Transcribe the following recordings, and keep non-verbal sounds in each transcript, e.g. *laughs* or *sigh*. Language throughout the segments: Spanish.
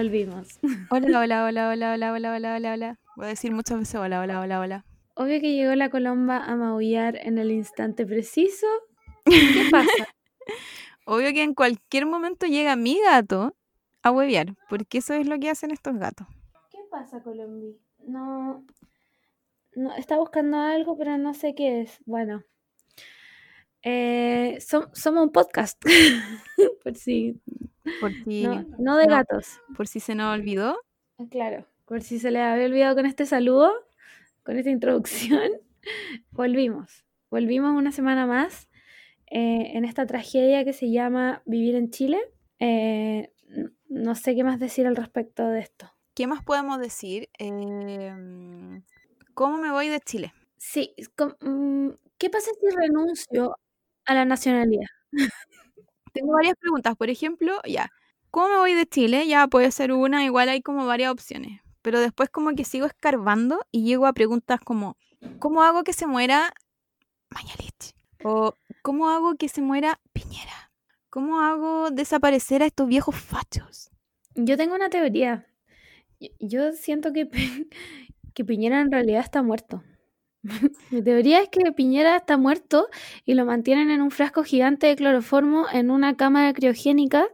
Volvimos. Hola, hola, hola, hola, hola, hola, hola, hola, hola. Voy a decir muchas veces hola, hola, hola, hola. Obvio que llegó la colomba a maullar en el instante preciso. ¿Qué *laughs* pasa? Obvio que en cualquier momento llega mi gato a huevear, porque eso es lo que hacen estos gatos. ¿Qué pasa, Colombi? No, no, está buscando algo, pero no sé qué es. Bueno, eh, som- somos un podcast, *laughs* por si, Por si, no, no de no. gatos. por si se nos olvidó. Ah, Claro, por si se les había olvidado con este saludo, con esta introducción, *laughs* volvimos. Volvimos una semana más eh, en esta tragedia que se llama Vivir en Chile. Eh, no sé qué más decir al respecto de esto. ¿Qué más podemos decir? Em, ¿Cómo me voy de Chile? Sí, mm, ¿qué pasa si renuncio a la nacionalidad? *laughs* Tengo varias preguntas. Por ejemplo, ya, ¿cómo me voy de Chile? Ya puede ser una, igual hay como varias opciones. Pero después como que sigo escarbando y llego a preguntas como, ¿cómo hago que se muera Mañalich? O ¿cómo hago que se muera Piñera? ¿Cómo hago desaparecer a estos viejos fachos? Yo tengo una teoría. Yo- siento que, que Piñera en realidad está muerto. *laughs* Mi teoría es que Piñera está muerto y lo mantienen en un frasco gigante de cloroformo en una cámara criogénica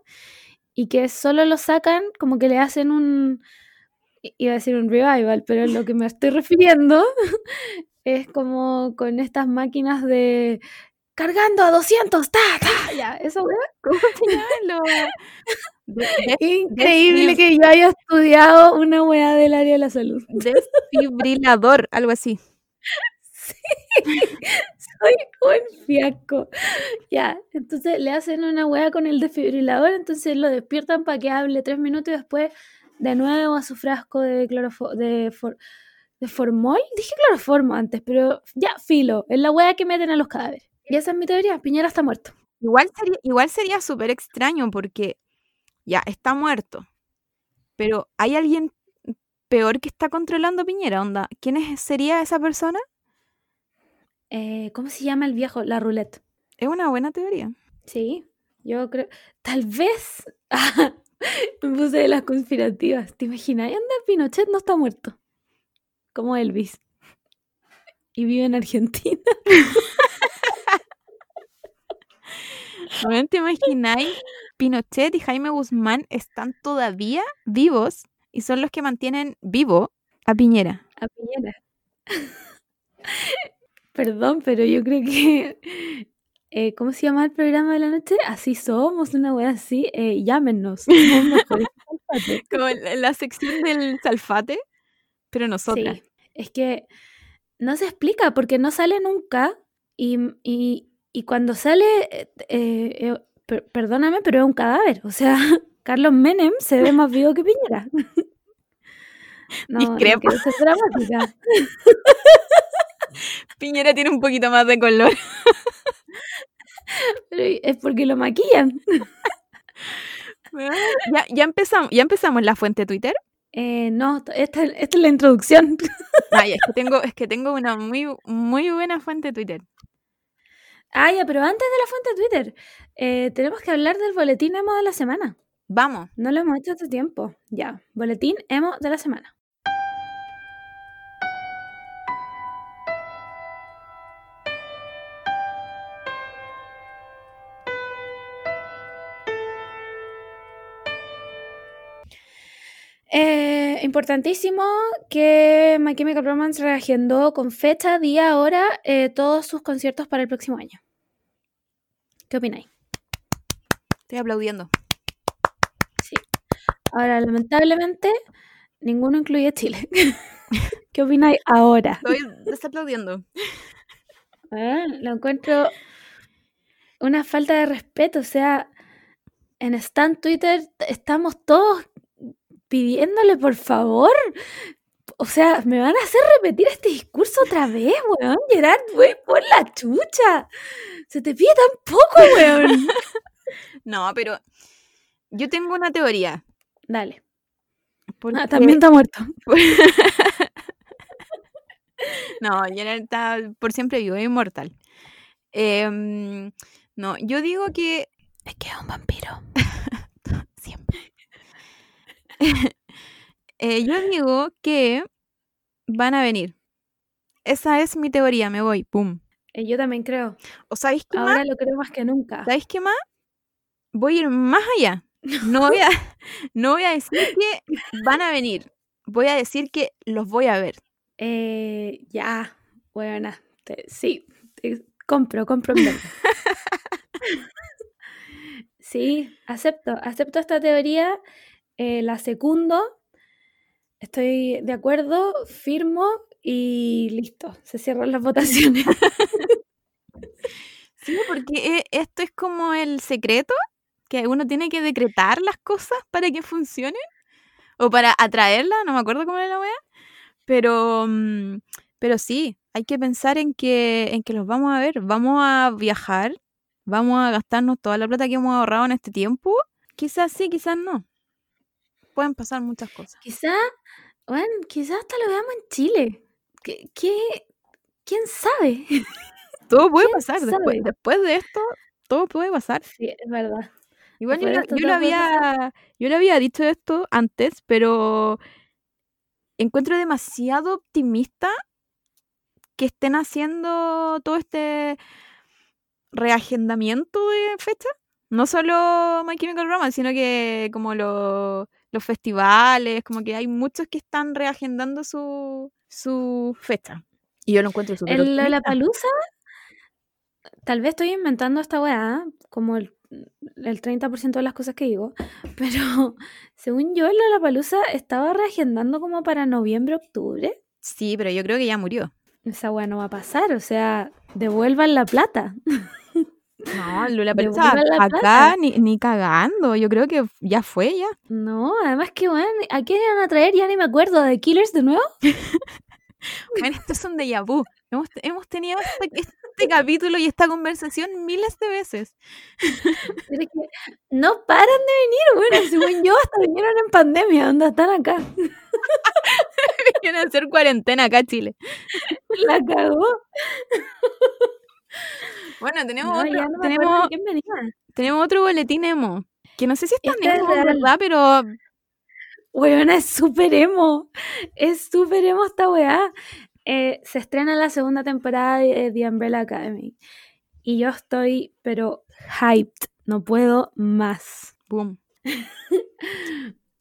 y que solo lo sacan como que le hacen un, iba a decir un revival, pero lo que me estoy *laughs* refiriendo *laughs* es como con estas máquinas de cargando a 200, ta, ta, ya, esa weá. ¿Cómo se Increíble que yo haya estudiado una weá del área de la salud. desfibrilador, algo así. *laughs* Sí, soy un fiasco. Ya, entonces le hacen una weá con el desfibrilador, entonces lo despiertan para que hable tres minutos y después de nuevo a su frasco de clorofo de, for- de formol. Dije cloroformo antes, pero ya, filo, es la weá que meten a los cadáveres. Y esa es mi teoría, Piñera está muerto. Igual sería, igual sería súper extraño porque ya está muerto. Pero hay alguien peor que está controlando Piñera, onda. ¿Quién es- sería esa persona? Eh, ¿Cómo se llama el viejo? La roulette. Es una buena teoría. Sí, yo creo. Tal vez. *laughs* me puse de las conspirativas. ¿Te imaginas? Anda, Pinochet no está muerto. Como Elvis. Y vive en Argentina. ¿No te imagináis? Pinochet y Jaime Guzmán están todavía vivos y son los que mantienen vivo a Piñera. A Piñera. *laughs* Perdón, pero yo creo que. eh, ¿Cómo se llama el programa de la noche? Así somos, una wea así. Eh, llámenos. *laughs* Como la, sección del salfate, pero nosotras. Sí, es que no se explica porque no sale nunca y, y- y cuando sale, eh, eh, per- perdóname, pero es un cadáver. O sea, Carlos Menem se ve más vivo que Piñera. *laughs* No, no Discrepo. quiero ser dramática. *laughs* Piñera tiene un poquito más de color. *laughs* Pero es porque lo maquillan. ya, ya empezamos, ya empezamos la fuente Twitter. Eh, no, esta, esta es la introducción. Ay, es que tengo, es que tengo una muy, muy buena fuente Twitter. Ah, ya, pero antes de la fuente Twitter, eh, tenemos que hablar del boletín emo de la semana. Vamos. No lo hemos hecho hace tiempo. Ya, boletín emo de la semana. Eh, importantísimo que My Chemical Romance reagendó con fecha, día, hora eh, todos sus conciertos para el próximo año. ¿Qué opináis? Estoy aplaudiendo. Ahora, lamentablemente, ninguno incluye Chile. *laughs* ¿Qué opináis ahora? Estoy desaplaudiendo. Ah, lo encuentro una falta de respeto. O sea, en Stan Twitter estamos todos pidiéndole por favor. O sea, me van a hacer repetir este discurso otra vez, weón. Gerard, wey, por la chucha. Se te pide tan poco, weón. *laughs* No, pero yo tengo una teoría. Dale. porque- Ah, también está muerto. *laughs* No, Gerard está por siempre vivo, es inmortal. Em, no, yo digo que Es que es un vampiro. *laughs* siempre. *laughs* Eh, yo digo que van a venir. Esa es mi teoría, me voy, pum. Eh, yo también creo. ¿O sabéis qué Ahora más? lo creo más que nunca. ¿Sabéis qué más? Voy a ir más allá. No voy a, *laughs* no voy a decir que van a venir. Voy a decir que los voy a ver. Eh, ya, buena. Te- sí, te- compro, compro *laughs* sí, acepto, acepto esta teoría, eh, la secundo, estoy de acuerdo, firmo y listo, se cierran las votaciones. *laughs* Sí, porque eh, esto es como el secreto, que uno tiene que decretar las cosas para que funcionen o para atraerlas, no me acuerdo cómo era la wea, pero, mm, pero sí, hay que pensar en que, en que los vamos a ver, vamos a viajar, vamos a gastarnos toda la plata que hemos ahorrado en este tiempo, quizás sí, quizás no. Pueden pasar muchas cosas. Quizá, bueno, quizá hasta lo veamos en Chile. ¿Qué, qué- quién sabe? Todo *laughs* puede ¿Quién pasar, después, después de esto, todo puede pasar. Sí, es verdad. Igual yo, lo- yo lo había, yo le había dicho esto antes, pero encuentro demasiado optimista que estén haciendo todo este reagendamiento de fecha. No solo My Chemical Romance, sino que como lo- los festivales, como que hay muchos que están reagendando su, su fecha. Y yo lo encuentro súper El optimista. Lollapalooza, tal vez estoy inventando esta weá, como el, el 30% de las cosas que digo, *laughs* pero según yo, el Lollapalooza estaba reagendando como para noviembre, octubre. Sí, pero yo creo que ya murió. Esa weá no va a pasar, o sea, devuelvan la plata. *laughs* No, Lula la acá plata. ni, ni cagando. Yo creo que ya fue ya. No, además que, weón, ¿a quién iban a traer? Ya ni me acuerdo, ¿de Killers de nuevo? *laughs* Bueno, esto es un déjà vu. Hemos, hemos tenido este, este capítulo y esta conversación miles de veces. Pero es que no paran de venir, bueno, *laughs* según yo, hasta vinieron en pandemia, ¿dónde están acá? *laughs* Quieren hacer cuarentena acá, Chile. La cagó. Bueno, tenemos, No, otro, no tenemos, tenemos otro boletín emo. Que no sé si es tan Este es emo. ¿verdad? Pero Weona, es súper emo. Es súper emo esta weá. Eh, se estrena la segunda temporada de The Umbrella Academy. Y yo estoy, pero hyped. No puedo más. *laughs* boom,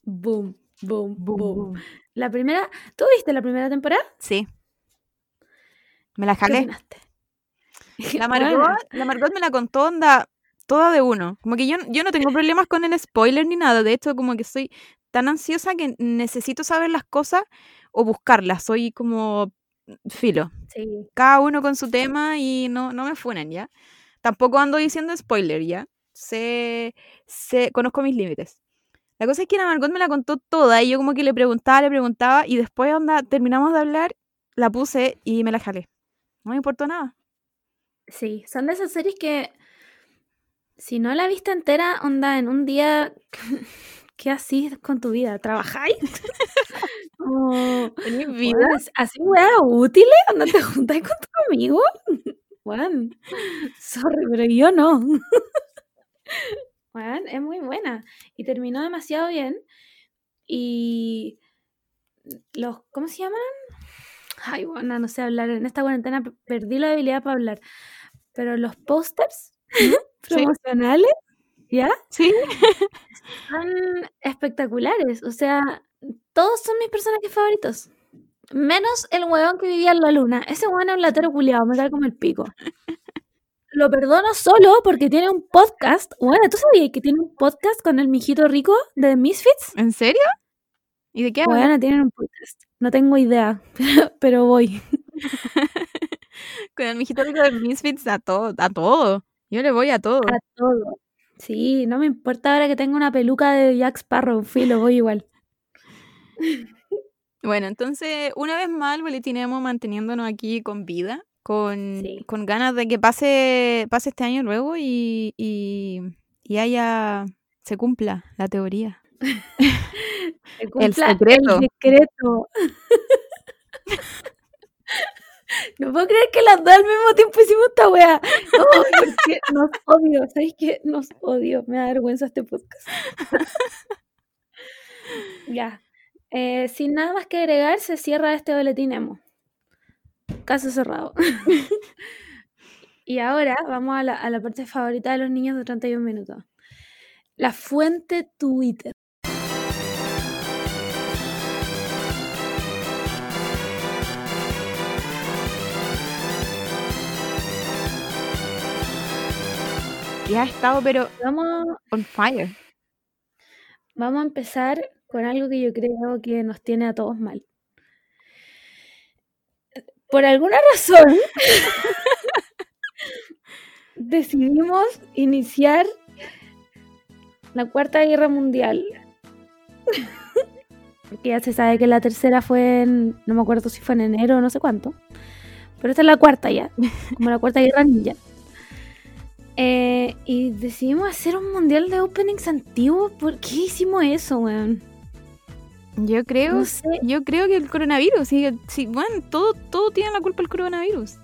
Boom, boom, boom. La primera, ¿tú viste la primera temporada? Sí. Me la ¿Qué jalé. La. *laughs* Margot, la Margot me la contó onda toda de uno. Como que yo, yo no tengo problemas con el spoiler ni nada. De hecho, como que soy tan ansiosa que necesito saber las cosas o buscarlas. Soy como filo. Sí. Cada uno con su tema y no, no me funen, ¿ya? Tampoco ando diciendo spoiler, ¿ya? Sé, sé, conozco mis límites. La cosa es que la Margot me la contó toda y yo como que le preguntaba, le preguntaba y después onda, terminamos de hablar, la puse y me la jalé. No me importó nada. Sí, son de esas series que si no la viste entera, onda, en un día, *laughs* ¿qué así con tu vida? ¿Trabajáis? *laughs* Como, ¿Tenés weón, ¿as- ¿Así weas útiles? ¿Onda te juntáis con tu amigo? *laughs* Weón, sorry, pero yo no. *laughs* Weón, es muy buena. Y terminó demasiado bien. Y los, ¿cómo se llaman? Ay, bueno, no sé hablar. En esta cuarentena pe- perdí la habilidad para hablar. Pero los pósters promocionales, ¿ya? Sí. *laughs* Son espectaculares. O sea, todos son mis personajes favoritos. Menos el huevón que vivía en la luna. Ese huevón es un latero culiado, me cae como el pico. Lo perdono solo porque tiene un podcast. Bueno, ¿tú sabías que tiene un podcast con el mijito rico de Misfits? ¿En serio? ¿Y de qué habla? Bueno, tienen un podcast. No tengo idea, pero, *laughs* pero voy. *laughs* Con el mijito rico de Misfits a todo, a todo. Yo le voy a todo. A todo. Sí, no me importa ahora que tenga una peluca de Jack Sparrow, filo, voy igual. *laughs* Bueno, entonces, una vez más, el boletín emo manteniéndonos aquí con vida, con, Sí. con ganas de que pase, pase este año luego y, y, y haya, se cumpla la teoría. *laughs* Se cumpla secreto. El secreto. *laughs* No puedo creer que las dos al mismo tiempo hicimos esta wea. *laughs* No, porque nos odio, ¿sabéis qué? Nos odio. Me da vergüenza este podcast. *laughs* Ya. Eh, sin nada más que agregar, se cierra este boletín emo. Caso cerrado. *laughs* y ahora vamos a la, a la parte favorita de los niños de 31 minutos. La fuente Twitter. Y ha estado, pero Vamos, on fire. vamos a empezar con algo que yo creo que nos tiene a todos mal. Por alguna razón, *laughs* decidimos iniciar la Cuarta Guerra Mundial. Porque ya se sabe que la tercera fue en, no me acuerdo si fue en enero o no sé cuánto. Pero esta es la cuarta ya, como la Cuarta Guerra Ninja. Eh, y decidimos hacer un mundial de openings antiguos. ¿Por qué hicimos eso, weón? Yo creo, No sé. yo creo que el coronavirus, sí, sí, bueno, todo, todo tiene la culpa el coronavirus.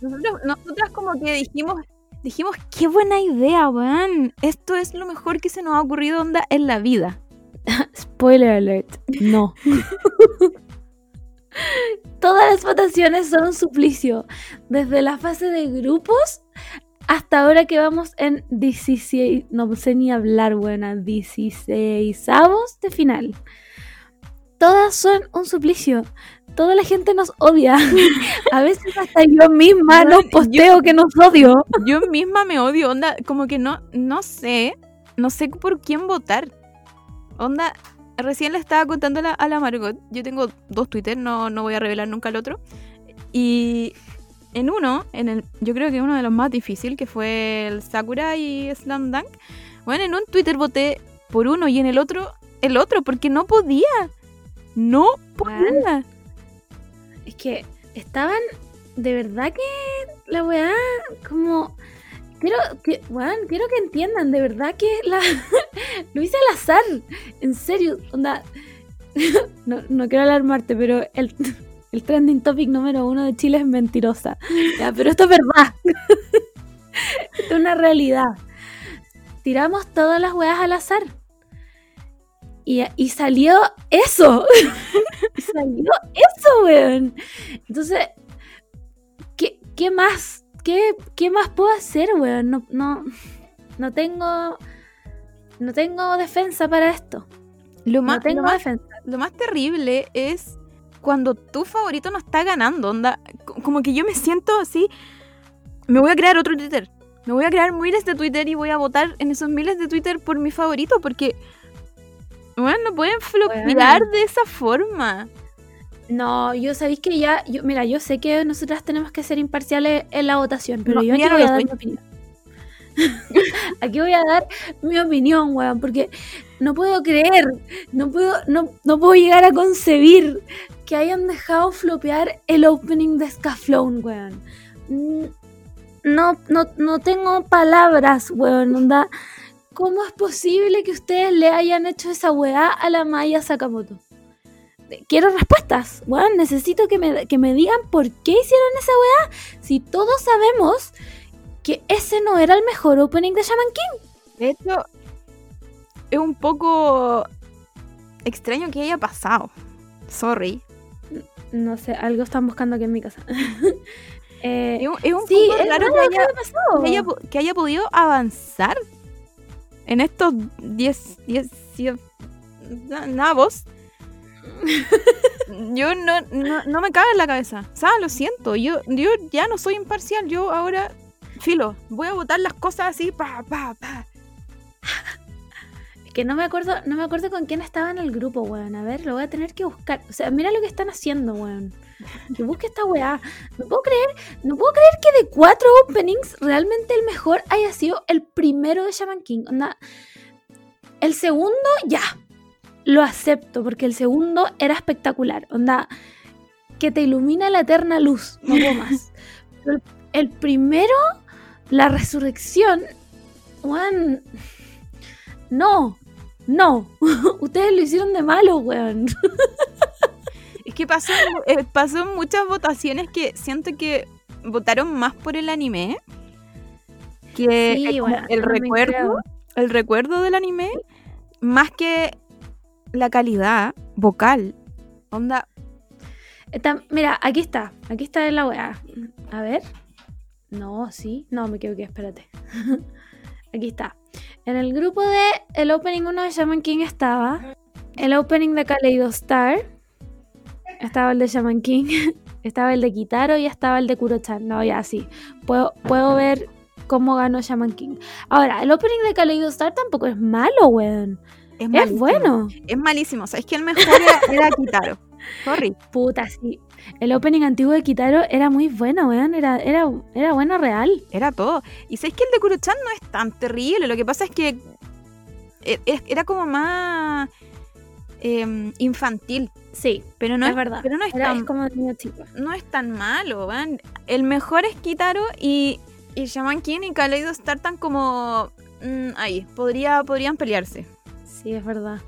Nosotros, nosotras como que dijimos, dijimos, qué buena idea, weón. Esto es lo mejor que se nos ha ocurrido onda en la vida. *laughs* Spoiler alert. No. *laughs* Todas las votaciones son un suplicio. Desde la fase de grupos hasta ahora que vamos en 16. No sé ni hablar, buena. 16 avos de final. Todas son un suplicio. Toda la gente nos odia. *laughs* A veces hasta yo misma nos posteo que nos odio. Yo misma me odio, onda, como que no, no sé, no sé por quién votar. Onda, recién le estaba contando a la, a la Margot, yo tengo dos Twitter, no, no voy a revelar nunca el otro. Y en uno, en el, yo creo que uno de los más difíciles, que fue el Sakura y Slam Dunk, bueno, en un Twitter voté por uno y en el otro, el otro, porque no podía. No podía. Es que estaban de verdad que la weá, como. Quiero que, quiero que entiendan, de verdad que la, *laughs* lo hice al azar. En serio, onda. *laughs* No, no quiero alarmarte, pero el, el trending topic número uno de Chile es mentirosa. Ya, pero esto es verdad. *laughs* esto es una realidad. Tiramos todas las weas al azar. Y, y salió eso. *laughs* y salió eso, weón. Entonces, ¿qué, qué más? ¿Qué, ¿Qué más puedo hacer, weón? No, no, no tengo. No tengo defensa para esto. Lo No lo tengo más defensa. Lo más terrible es cuando tu favorito no está ganando, onda. co- Como que yo me siento así. Me voy a crear otro Twitter. Me voy a crear miles de Twitter y voy a votar en esos miles de Twitter por mi favorito porque. Bueno, no pueden flopear de esa forma. No, yo sabéis que ya. Yo, mira, yo sé que nosotras tenemos que ser imparciales en la votación, pero No, yo aquí no voy a dar mi opinión. *laughs* aquí voy a dar mi opinión, weón, porque no puedo creer, no puedo, no, no puedo llegar a concebir que hayan dejado flopear el opening de Scaflone, weón. Mm, No, no, no tengo palabras, weón, onda. ¿Cómo es posible que ustedes le hayan hecho esa weá a la Maya Sakamoto? Quiero respuestas, weón. Necesito que me, que me digan por qué hicieron esa weá. Si todos sabemos que ese no era el mejor opening de Shaman King. De hecho, es un poco extraño que haya pasado. Sorry. No sé, algo están buscando aquí en mi casa. *laughs* Eh, Es un, es un sí, poco es raro raro que haya, que haya, po- que haya podido avanzar en estos 10 10 nabos. *laughs* Yo no, no, no me cabe en la cabeza. O sea, lo siento. Yo, yo ya no soy imparcial. Yo ahora, filo, voy a votar las cosas así, pa, pa, pa. Que no me acuerdo, no me acuerdo con quién estaba en el grupo, weón. A ver, lo voy a tener que buscar. O sea, mira lo que están haciendo, weón. Que busque esta weá. No puedo creer, no puedo creer que de cuatro openings realmente el mejor haya sido el primero de Shaman King. Onda, el segundo, ya. Lo acepto, porque el segundo era espectacular. Onda, que te ilumina la eterna luz. No puedo más. Pero el, primero, la resurrección, weón. No, no. *laughs* Ustedes lo hicieron de malo, weón. Es que pasó, eh, pasó en muchas votaciones que siento que votaron más por el anime que Sí, eh, como bueno, el recuerdo, el recuerdo del anime, más que la calidad vocal. Onda, Está- mira, aquí está. Aquí está la weá. A ver. No, sí. No, me equivoqué, espérate. *laughs* aquí está. En el grupo de el opening 1 de Shaman King estaba el opening de Kaleido Star. Estaba el de Shaman King. *laughs* estaba el de Kitaro y estaba el de Kuro-chan. No, ya sí. Puedo, puedo ver cómo ganó Shaman King. Ahora, el opening de Kaleido Star tampoco es malo, weón. es, Es bueno. Es malísimo. ¿Sabes que el mejor era, era Kitaro? Sorry. Puta, sí. El opening antiguo de Kitaro era muy bueno, weón. Era, era, era bueno real. Era todo. Y sabes que el de Kuro-chan no es tan terrible. Lo que pasa es que e- e- era como más em, infantil. Sí, Pero no es es, verdad. Pero no es, Era, tan, es como niño chico. no es tan malo. ¿van? El mejor es Kitaro y, y Shaman King y Kaleido Star tan como mm, ahí. Podría, podrían pelearse. Sí, es verdad.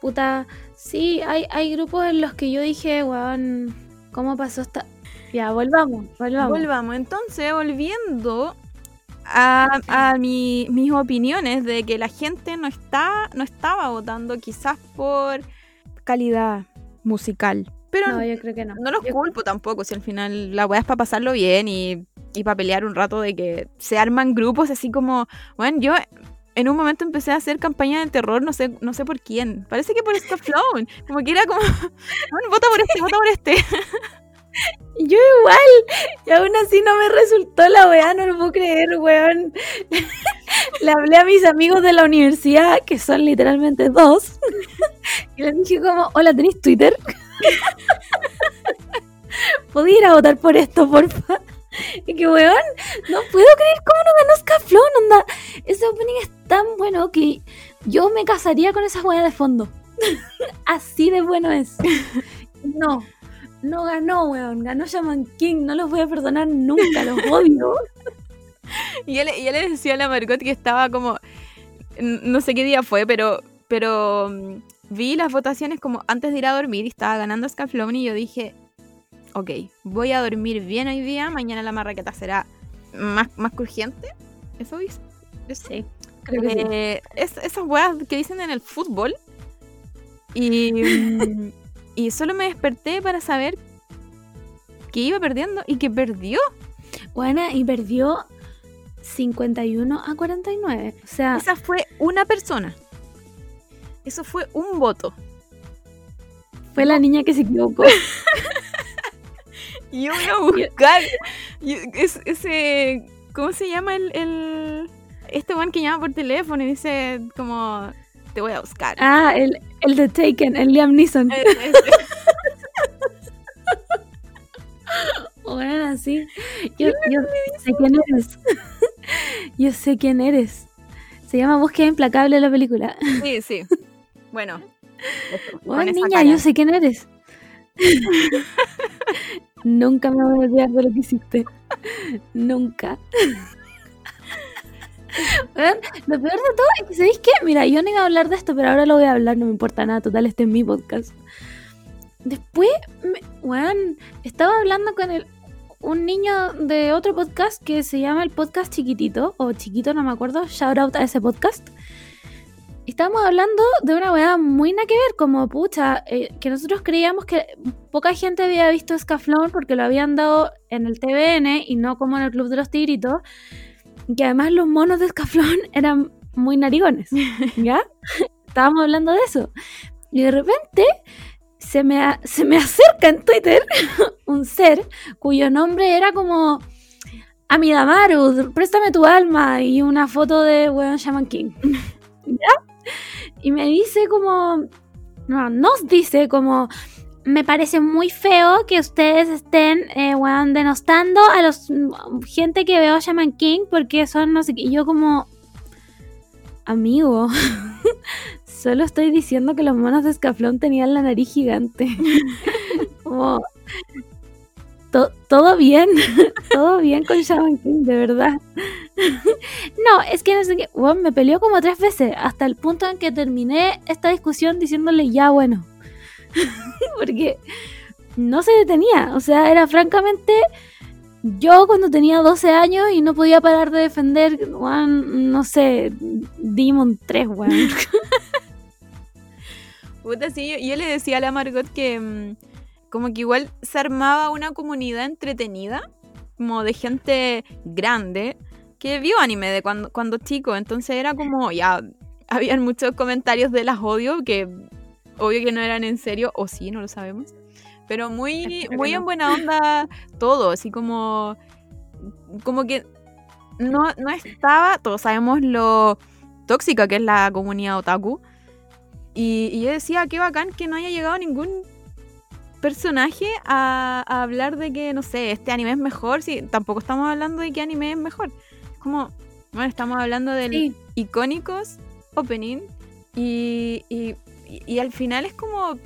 Puta, sí, hay, hay grupos en los que yo dije, weón, ¿cómo pasó esta...? Ya, volvamos, volvamos. Volvamos. Entonces, volviendo a, a mi- mis opiniones de que la gente no está no estaba votando quizás por calidad musical. Pero no, no, yo creo que no. los Yo- culpo tampoco, si al final la weá es para pasarlo bien y, y para pelear un rato de que se arman grupos así como, bueno, yo en un momento empecé a hacer campaña de terror, no sé, no sé por quién. Parece que por *laughs* Scaflón. Como que era como, *laughs* "Bueno, vota por este, vota por este. *laughs* Yo igual, y aún así no me resultó la weá, no lo puedo creer, weón. Le hablé a mis amigos de la universidad, que son literalmente dos, y les dije como, hola, ¿tenéis Twitter? ¿Podía ir a votar por esto, porfa? *laughs* Y que, weón, no puedo creer cómo no ganó Scaflón, onda. Ese opening es tan bueno que yo me casaría con esa weá de fondo. *laughs* Así de bueno es. *laughs* No, no ganó, weón. Ganó Shaman King. No los voy a perdonar nunca, los odio. Y yo, le, y yo le decía a la Margot que estaba como. No sé qué día fue, pero. Pero. mm, Vi las votaciones como antes de ir a dormir y estaba ganando Scaflón y yo dije. Ok, voy a dormir bien hoy día. Mañana la marraqueta será más, más crujiente. ¿Eso dice? Sí, creo que sí. Eh, es- esas weas que dicen en el fútbol. Y, y solo me desperté para saber que iba perdiendo y que perdió. Buena, y perdió 51 a 49. O sea, Esa fue una persona. Eso fue un voto. fue la niña que se equivocó. *laughs* Yo voy a *laughs* buscar es- ese. ¿Cómo se llama el, el- Este one que llama por teléfono y dice como. Te voy a buscar. Ah, el, el de Taken, el Liam Neeson. *laughs* Bueno, así. Yo, yo sé quién eres. yo sé quién eres. Se llama Búsqueda Implacable la película. Sí, sí. Bueno. Bueno, niña, cara. yo sé quién eres. *laughs* Nunca me voy a olvidar de lo que hiciste. *laughs* Nunca. *laughs* Weón, lo peor de todo es que, ¿sabéis qué? Mira, yo no iba a hablar de esto, pero ahora lo voy a hablar, no me importa nada, total, este es mi podcast. Después, me, weón, estaba hablando con el, un niño de otro podcast que se llama el podcast Chiquitito, o Chiquito, no me acuerdo, shout out a ese podcast. Estábamos hablando de una weá muy nada que ver, como pucha, eh, que nosotros creíamos que poca gente había visto Scaflón porque lo habían dado en el TVN y no como en el Club de los Tigritos. y Que además los monos de Scaflón *laughs* eran muy narigones, *laughs* ¿ya? Estábamos hablando de eso. Y de repente se me, a- se me acerca en Twitter *laughs* un ser cuyo nombre era como Amidamaru, préstame tu alma y una foto de weón Shaman King. ¿Ya? *laughs* Y me dice como, no, nos dice como, me parece muy feo que ustedes estén, eh, denostando a los mm, gente que veo Shaman King porque son no sé. Y yo como, amigo, *laughs* solo estoy diciendo que los monos de Escaflón tenían la nariz gigante. *laughs* como, to- todo bien, *laughs* todo bien con Shaman King, de verdad. *laughs* no, es que no sé qué, weón, me peleó como tres veces, hasta el punto en que terminé esta discusión diciéndole ya bueno. *laughs* Porque no se detenía, o sea, era francamente yo cuando tenía 12 años y no podía parar de defender, weón, no sé, Demon 3, weón. Puta, sí, yo, yo le decía a la Margot que mm, como que igual se armaba una comunidad entretenida, como de gente grande, que vio anime de cuando, cuando chico, entonces era como, ya, habían muchos comentarios de las odio, que obvio que no eran en serio, o sí, no lo sabemos, pero muy, *laughs* muy en buena onda todo, así como, como que no, no estaba, todos sabemos lo tóxica que es la comunidad otaku, y, y yo decía, qué bacán que no haya llegado ningún personaje a, a hablar de que, no sé, este anime es mejor, si tampoco estamos hablando de qué anime es mejor. Es como, bueno, estamos hablando del Sí, icónicos opening y, y, y- y al final es como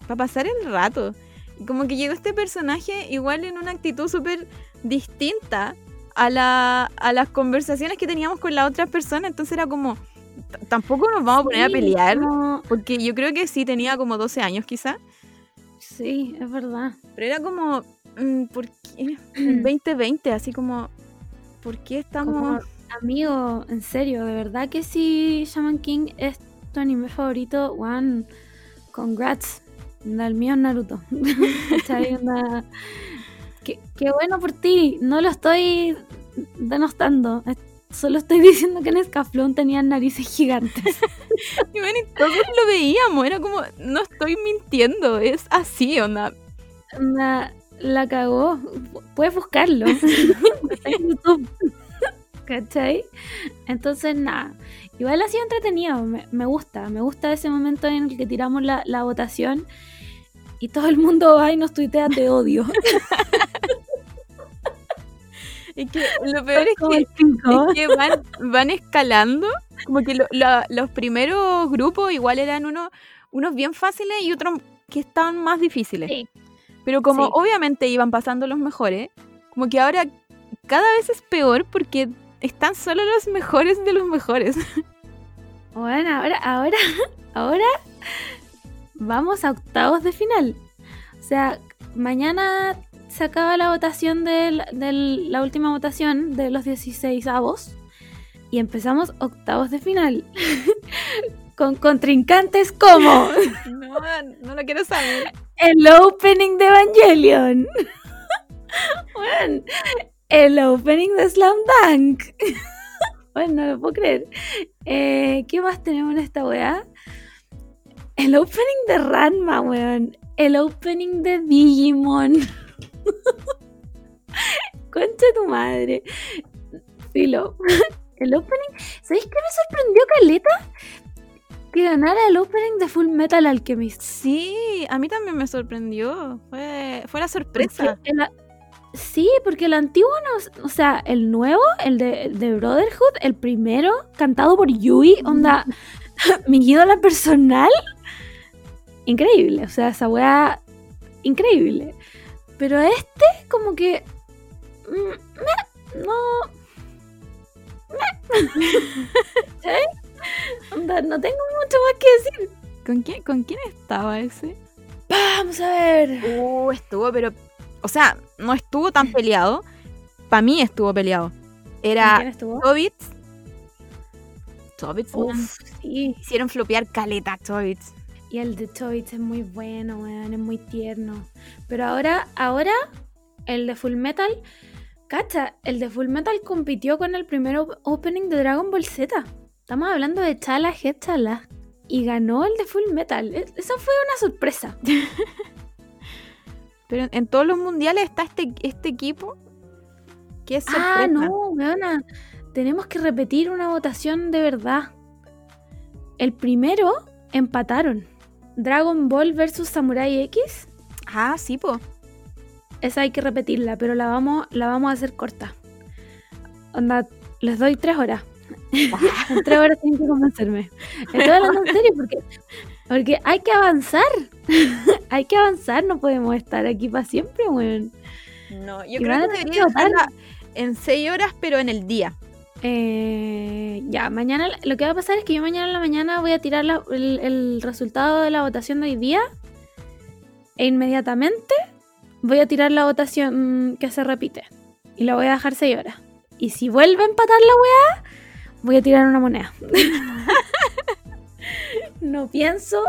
para pasar el rato. Y como que llegó este personaje igual en una actitud súper distinta a, la, a las conversaciones que teníamos con la otra persona. Entonces era como, tampoco nos vamos a poner a pelear. no, Porque yo creo que sí tenía como 12 años quizá. Sí, es verdad. Pero era como, mm, ¿por qué? *clears throat* 2020, así como, ¿por qué estamos...? Como, amigo, en serio, de verdad que si Shaman King es tu anime favorito, one, congrats. El mío es Naruto. *laughs* Qué, qué bueno por ti. No lo estoy denostando. Solo estoy diciendo que en Escaflón tenían narices gigantes. *laughs* Y bueno, y todos lo veíamos, era como, no estoy mintiendo, es así, onda. La cagó. Puedes buscarlo. *laughs* Está en YouTube. ¿Cachai? Entonces, nada. Igual ha sido entretenido. Me, me gusta. Me gusta ese momento en el que tiramos la, la votación y todo el mundo va y nos tuitea te odio. *laughs* Es que lo *laughs* peor es que, es van, van escalando, como que lo- la- los primeros grupos igual eran unos, unos bien fáciles y otros que estaban más difíciles. Sí. Pero como Sí. obviamente iban pasando los mejores, como que ahora cada vez es peor porque están solo los mejores de los mejores. *laughs* Bueno, ahora, ahora, *laughs* ahora vamos a octavos de final. O sea, mañana se acaba la votación de la, última votación de los 16 avos y empezamos octavos de final. *laughs* Con contrincantes como *laughs* No, no lo quiero saber. el opening de Evangelion. *laughs* Bueno, el opening de Slam Dunk. Bueno, no lo puedo creer. Eh, ¿Qué más tenemos en esta weá? El opening de Ranma, weón. El opening de Digimon. *laughs* Concha tu madre. Filo. *laughs* El opening. ¿Sabéis qué me sorprendió, Caleta? Que ganara el opening de Full Metal Alchemist. Sí, a mí también me sorprendió. Fue, fue la sorpresa. Porque el- sí, porque el antiguo, no, o sea, el nuevo, el de, el de Brotherhood, el primero, cantado por Yui, onda, *laughs* mi ídola personal, increíble, o sea, esa weá, increíble. Pero este, como que, mm, no... ¿Cachai? *laughs* Onda, no tengo mucho más que decir. ¿Con quién, ¿Con quién estaba ese? Vamos a ver. Uh, estuvo, pero. O sea, no estuvo tan peleado. Para mí estuvo peleado. ¿Con Era quién estuvo? Chobits. Chobits. Uf, sí. Hicieron flopear caleta Chobits. Y el de Chobits es muy bueno, weón, es muy tierno. Pero ahora, ahora, el de Full Metal, cacha, el de Full Metal compitió con el primer op- opening de Dragon Ball Z. Estamos hablando de Chala Head Chala. Y ganó el de Full Metal. E- Eso fue una sorpresa. *laughs* Pero en, todos los mundiales está este, este equipo. Sorpresa. Ah, no, weona. Tenemos que repetir una votación de verdad. El primero empataron. Dragon Ball versus Samurai X. Ah, sí, po. Esa hay que repetirla, pero la vamos, la vamos a hacer corta. Onda, les doy tres horas. en *laughs* tres horas tienen que convencerme. Estoy hablando en serio porque, porque hay que avanzar. *laughs* hay que avanzar, no podemos estar aquí para siempre, weón. No, yo Y creo que debería dejarla en 6 horas, pero en el día. Eh, ya, mañana lo que va a pasar es que yo mañana en la mañana voy a tirar el, resultado de la votación de hoy día e inmediatamente voy a tirar la votación que se repite y la voy a dejar 6 horas. Y si vuelve a empatar la weá, voy a tirar una moneda. *laughs* no pienso,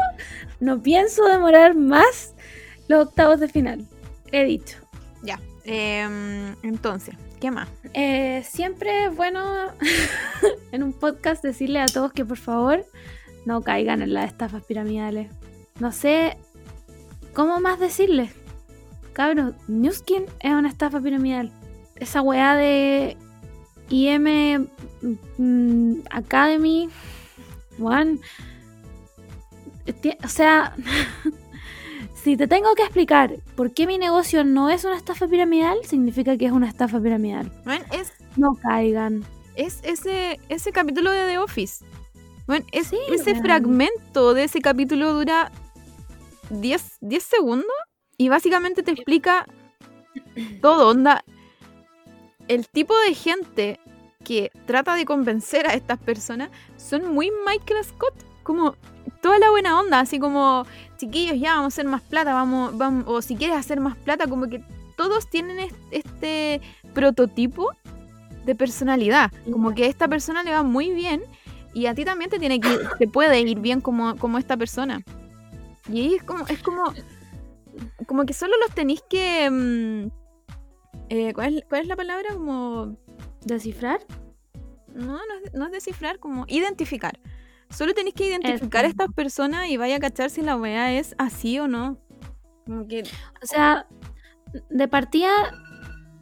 no pienso demorar más los octavos de final. He dicho. Ya. em, entonces, ¿qué más? Eh, siempre es bueno *laughs* en un podcast decirle a todos que por favor no caigan en las estafas piramidales. No sé cómo más decirles. Cabros, Newskin es una estafa piramidal. Esa weá de IM mm, Academy, One. O sea, *laughs* si te tengo que explicar por qué mi negocio no es una estafa piramidal, significa que es una estafa piramidal. Bueno, es, No caigan. es ese, ese capítulo de The Office. Bueno, es- Sí, ese fragmento de ese capítulo dura 10, 10 segundos y básicamente te explica todo. Onda, el tipo de gente que trata de convencer a estas personas son muy Michael Scott. Como toda la buena onda, así como, chiquillos, ya vamos a hacer más plata, vamos, vamos, o si quieres hacer más plata, como que todos tienen es- este prototipo de personalidad. Como que a esta persona le va muy bien y a ti también te tiene que ir- te puede ir bien como, como esta persona. Y ahí es como, es como, como que solo los tenéis que. mm, eh, ¿cuál, es, cuál es la palabra? Como. ¿Descifrar? No, no es, no es descifrar, como identificar. Solo tenéis que identificar a estas personas y vaya a cachar si la weá es así o no. Como que. O sea, de partida,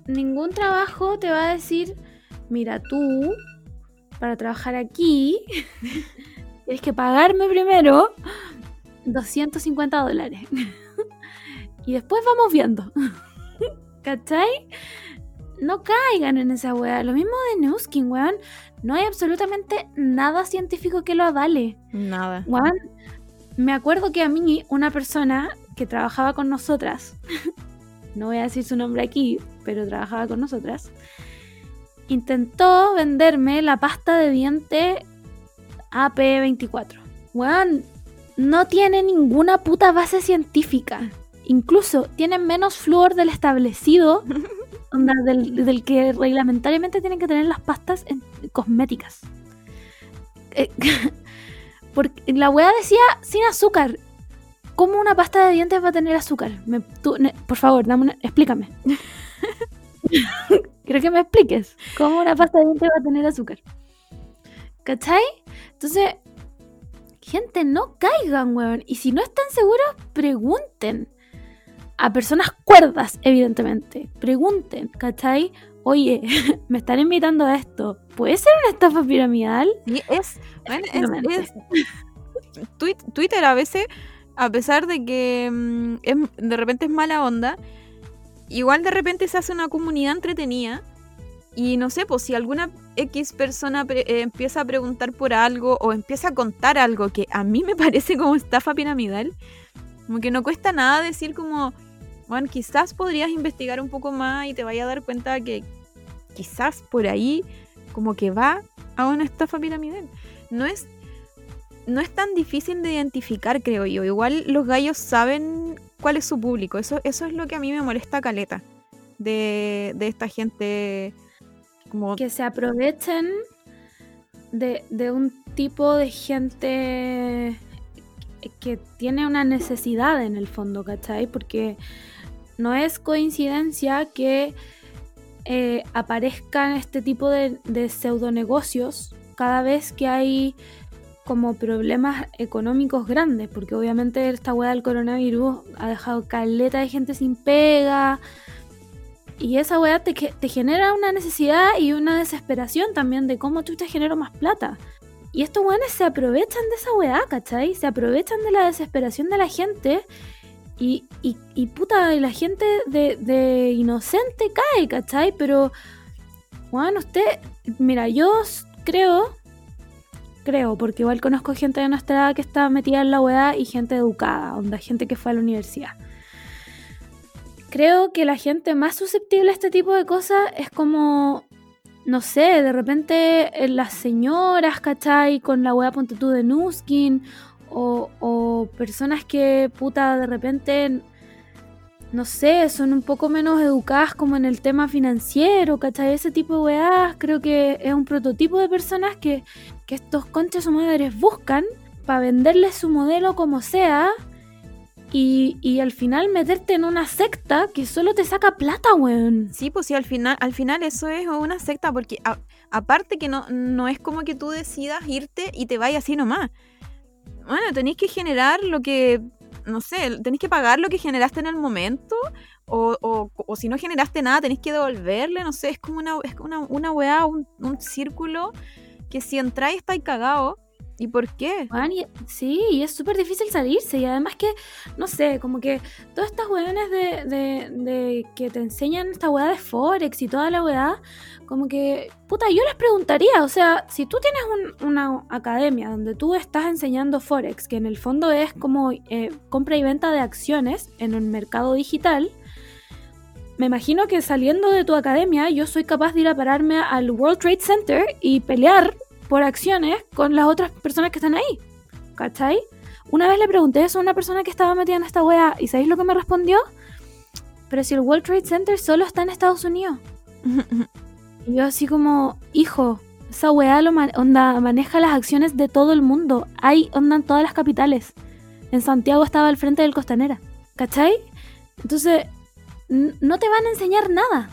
ningún trabajo te va a decir, mira, tú, para trabajar aquí, *laughs* tienes que pagarme primero 250 dólares. *laughs* y después vamos viendo. *laughs* ¿Cachai? No caigan en esa weá. Lo mismo de Newskin, weón. No hay absolutamente nada científico que lo avale. Nada. Juan, me acuerdo que a mí una persona que trabajaba con nosotras, *laughs* no voy a decir su nombre aquí, pero trabajaba con nosotras, intentó venderme la pasta de diente AP24. Weón, no tiene ninguna puta base científica. *laughs* Incluso tiene menos flúor del establecido, *laughs* onda, del, que reglamentariamente tienen que tener las pastas cosméticas. Eh, *laughs* porque la weá decía sin azúcar. ¿Cómo una pasta de dientes va a tener azúcar? Por favor, dame explícame. *laughs* Quiero que me expliques. ¿Cómo una pasta de dientes va a tener azúcar? ¿Cachai? Entonces, gente, no caigan, weón. Y si no están seguros, pregunten. A personas cuerdas, evidentemente. Pregunten, ¿cachai? Oye, *laughs* me están invitando a esto. ¿Puede ser una estafa piramidal? Y es, bueno, es- es- *laughs* Twi- Twitter a veces, a pesar de que mm, de repente es mala onda, igual de repente se hace una comunidad entretenida. Y no sé, pues si alguna X persona eh, empieza a preguntar por algo o empieza a contar algo que a mí me *laughs* parece como estafa piramidal, como que no cuesta nada decir como, bueno, quizás podrías investigar un poco más y te vaya a dar cuenta que quizás por ahí como que va a una estafa piramidal. No es, no es tan difícil de identificar, creo yo. Igual los gallos saben cuál es su público. Eso, eso es lo que a mí me molesta caleta de, de esta gente como... que se aprovechen de, de un tipo de gente que tiene una necesidad en el fondo, ¿cachai? Porque no es coincidencia que eh, aparezcan este tipo de, pseudonegocios cada vez que hay como problemas económicos grandes, porque obviamente esta weá del coronavirus ha dejado caleta de gente sin pega, y esa weá te, te genera una necesidad y una desesperación también de cómo tú te genero más plata. Y estos weones se aprovechan de esa weá, ¿cachai? Se aprovechan de la desesperación de la gente y, y, y puta, la gente de, de inocente cae, ¿cachai? Pero, weón, usted, mira, yo creo, creo, porque igual conozco gente de nuestra edad que está metida en la weá y gente educada, onda, gente que fue a la universidad creo que la gente más susceptible a este tipo de cosas es como, no sé, de repente eh, las señoras, ¿cachai? Con la weá ponte tú de Nuskin, o, o personas que, puta, de repente, no sé, son un poco menos educadas como en el tema financiero, ¿cachai? Ese tipo de weás, creo que es un prototipo de personas que, que estos conchas o madres buscan para venderle su modelo como sea y, y al final meterte en una secta que solo te saca plata, weón. Sí, pues sí, al final, al final eso es una secta, porque aparte que no, no es como que tú decidas irte y te vayas así nomás. Bueno, tenéis que generar lo que, no sé, tenéis que pagar lo que generaste en el momento, o, o- o si no generaste nada, tenéis que devolverle, no sé, es como una, es una, una weá, un, un círculo que si entráis estáis cagados. ¿Y por qué? Weón, y- sí, y es súper difícil salirse. Y además que, no sé, como que todas estas weones de, de, de que te enseñan esta weá de Forex y toda la weá, como que, puta, yo les preguntaría, o sea, si tú tienes un- una academia donde tú estás enseñando Forex, que en el fondo es como eh, compra y venta de acciones en un mercado digital, me imagino que saliendo de tu academia yo soy capaz de ir a pararme al World Trade Center y pelear por acciones con las otras personas que están ahí. ¿Cachai? Una vez le pregunté eso a una persona que estaba metida en esta wea y ¿sabéis lo que me respondió? Pero si el World Trade Center solo está en Estados Unidos. *laughs* Y yo así como, hijo, esa weá lo man- onda, maneja las acciones de todo el mundo. Hay onda en todas las capitales. En Santiago estaba al frente del Costanera. ¿Cachai? Entonces, no te van a enseñar nada.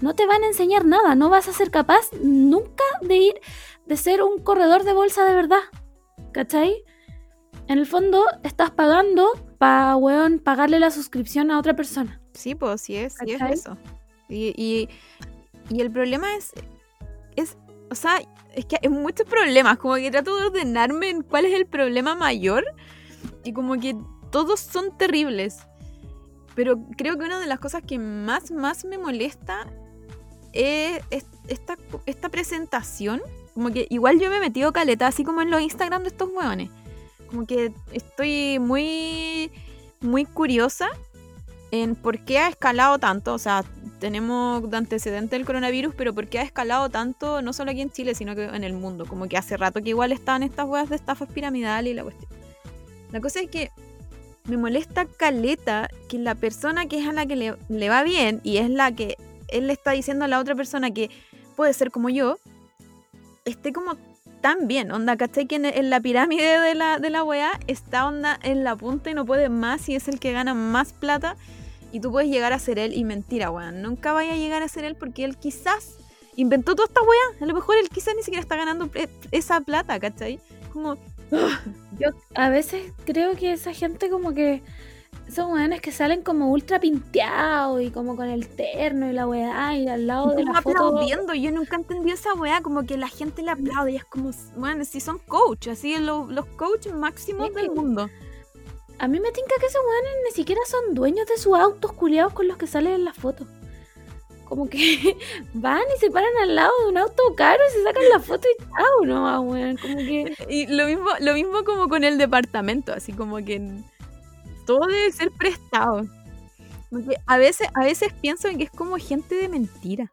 No te van a enseñar nada. No vas a ser capaz nunca de ir, de ser un corredor de bolsa de verdad. ¿Cachai? En el fondo, estás pagando para, weón, pagarle la suscripción a otra persona. Sí, pues sí es, sí es eso. Y, y, y el problema es, es, o sea, es que hay muchos problemas, como que trato de ordenarme en cuál es el problema mayor y como que todos son terribles. Pero creo que una de las cosas que más, más me molesta es- esta, esta presentación. Como que igual yo me he metido caleta, así como en los Instagram de estos hueones. Como que estoy muy, muy curiosa en por qué ha escalado tanto. O sea, tenemos de antecedente el coronavirus, pero por qué ha escalado tanto, no solo aquí en Chile, sino que en el mundo. Como que hace rato que igual están estas huevas de estafas piramidales y la cuestión. La cosa es que me molesta caleta que la persona que es a la que le, le va bien y es la que él le está diciendo a la otra persona que puede ser como yo, esté como tan bien. Onda, ¿cachai? Que en, la pirámide de la, de la weá está onda en la punta y no puede más y es el que gana más plata y tú puedes llegar a ser él y mentira, weón. Nunca vaya a llegar a ser él porque él quizás inventó toda esta weá. A lo mejor él quizás ni siquiera está ganando pre- esa plata, ¿cachai? Como, Yo a veces creo que esa gente como que son weones que salen como ultra pinteados y como con el terno y la weá y al lado de la foto. aplaudiendo. Yo nunca entendí esa weá, como que la gente le aplaude y es como, bueno, si son coach, así lo- los coaches máximos del mundo. A mí me tinca que esos weones ni siquiera son dueños de sus autos culiados con los que salen en las fotos. Como que *laughs* van y se paran al lado de un auto caro y se sacan la foto y chao, no, weón. Como que *laughs* Y lo mismo, lo mismo como con el departamento, así como que todo debe ser prestado. Porque a veces, a veces pienso que es como gente de mentira.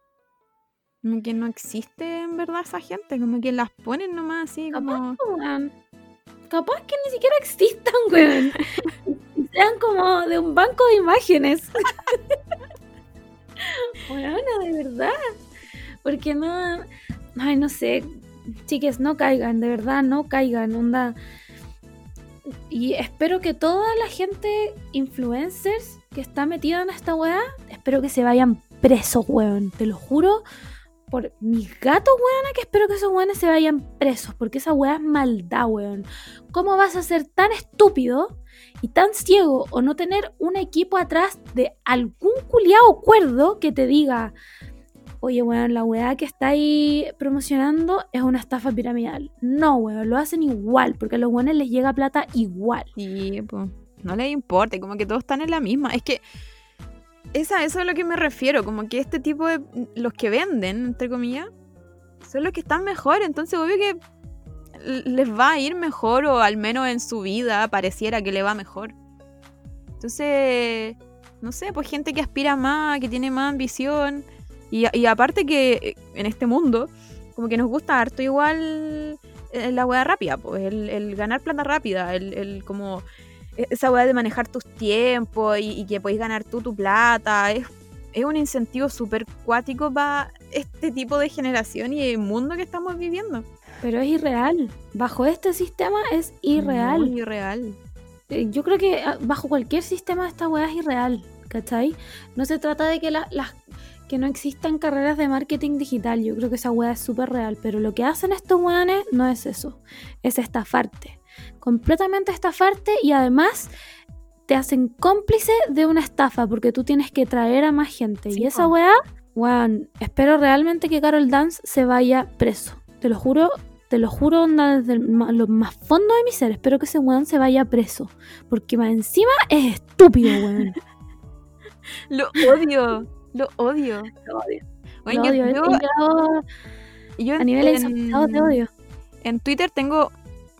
Como que no existe en verdad esa gente, como que las ponen nomás así como. Capaz, que ni siquiera existan, *laughs* weón. Sean como de un banco de imágenes. *laughs* Weona, de verdad. Porque no. Ay, no sé. Chiques, no caigan, de verdad, no caigan, onda. Y espero que toda la gente, influencers, que está metida en esta weá, espero que se vayan presos, weón. Te lo juro por mis gatos, weona, que espero que esos weones se vayan presos, porque esa weá es maldad, weón. ¿Cómo vas a ser tan estúpido y tan ciego o no tener un equipo atrás de algún culiao cuerdo que te diga, oye, weón, la weá que está ahí promocionando es una estafa piramidal? No, weón, lo hacen igual, porque a los weones les llega plata igual. Sí, pues. No les importa, y como que todos están en la misma. Es que. Esa, eso es a lo que me refiero, como que este tipo de. Los que venden, entre comillas, son los que están mejor, entonces obvio que les va a ir mejor, o al menos en su vida pareciera que le va mejor. Entonces, no sé, pues gente que aspira más, que tiene más ambición, y, y aparte que eh, en este mundo, como que nos gusta harto igual eh, la weá rápida, pues, el, el ganar plata rápida, el, el como e- esa weá de manejar tus tiempos y, y que podéis ganar tú tu plata, es, es un incentivo súper cuático para este tipo de generación y el mundo que estamos viviendo. Pero es irreal. Bajo este sistema es irreal. Muy irreal. Eh, Yo creo que ah, bajo cualquier sistema esta weá es irreal, ¿cachai? No se trata de que la- las que no existan carreras de marketing digital. Yo creo que esa weá es súper real. Pero lo que hacen estos weones no es eso. Es estafarte. Completamente estafarte y además te hacen cómplice de una estafa porque tú tienes que traer a más gente. Sí, y esa weá, weón, espero realmente que Carol Dance se vaya preso. Te lo juro, te lo juro, onda, desde lo más fondo de mi ser. Espero que ese weón se vaya preso. Porque más encima es estúpido, weón. *laughs* Lo odio. Lo odio. Lo odio. Bueno, Lo yo- odio. yo- He llegado yo a en- insospechados de odio. En Twitter tengo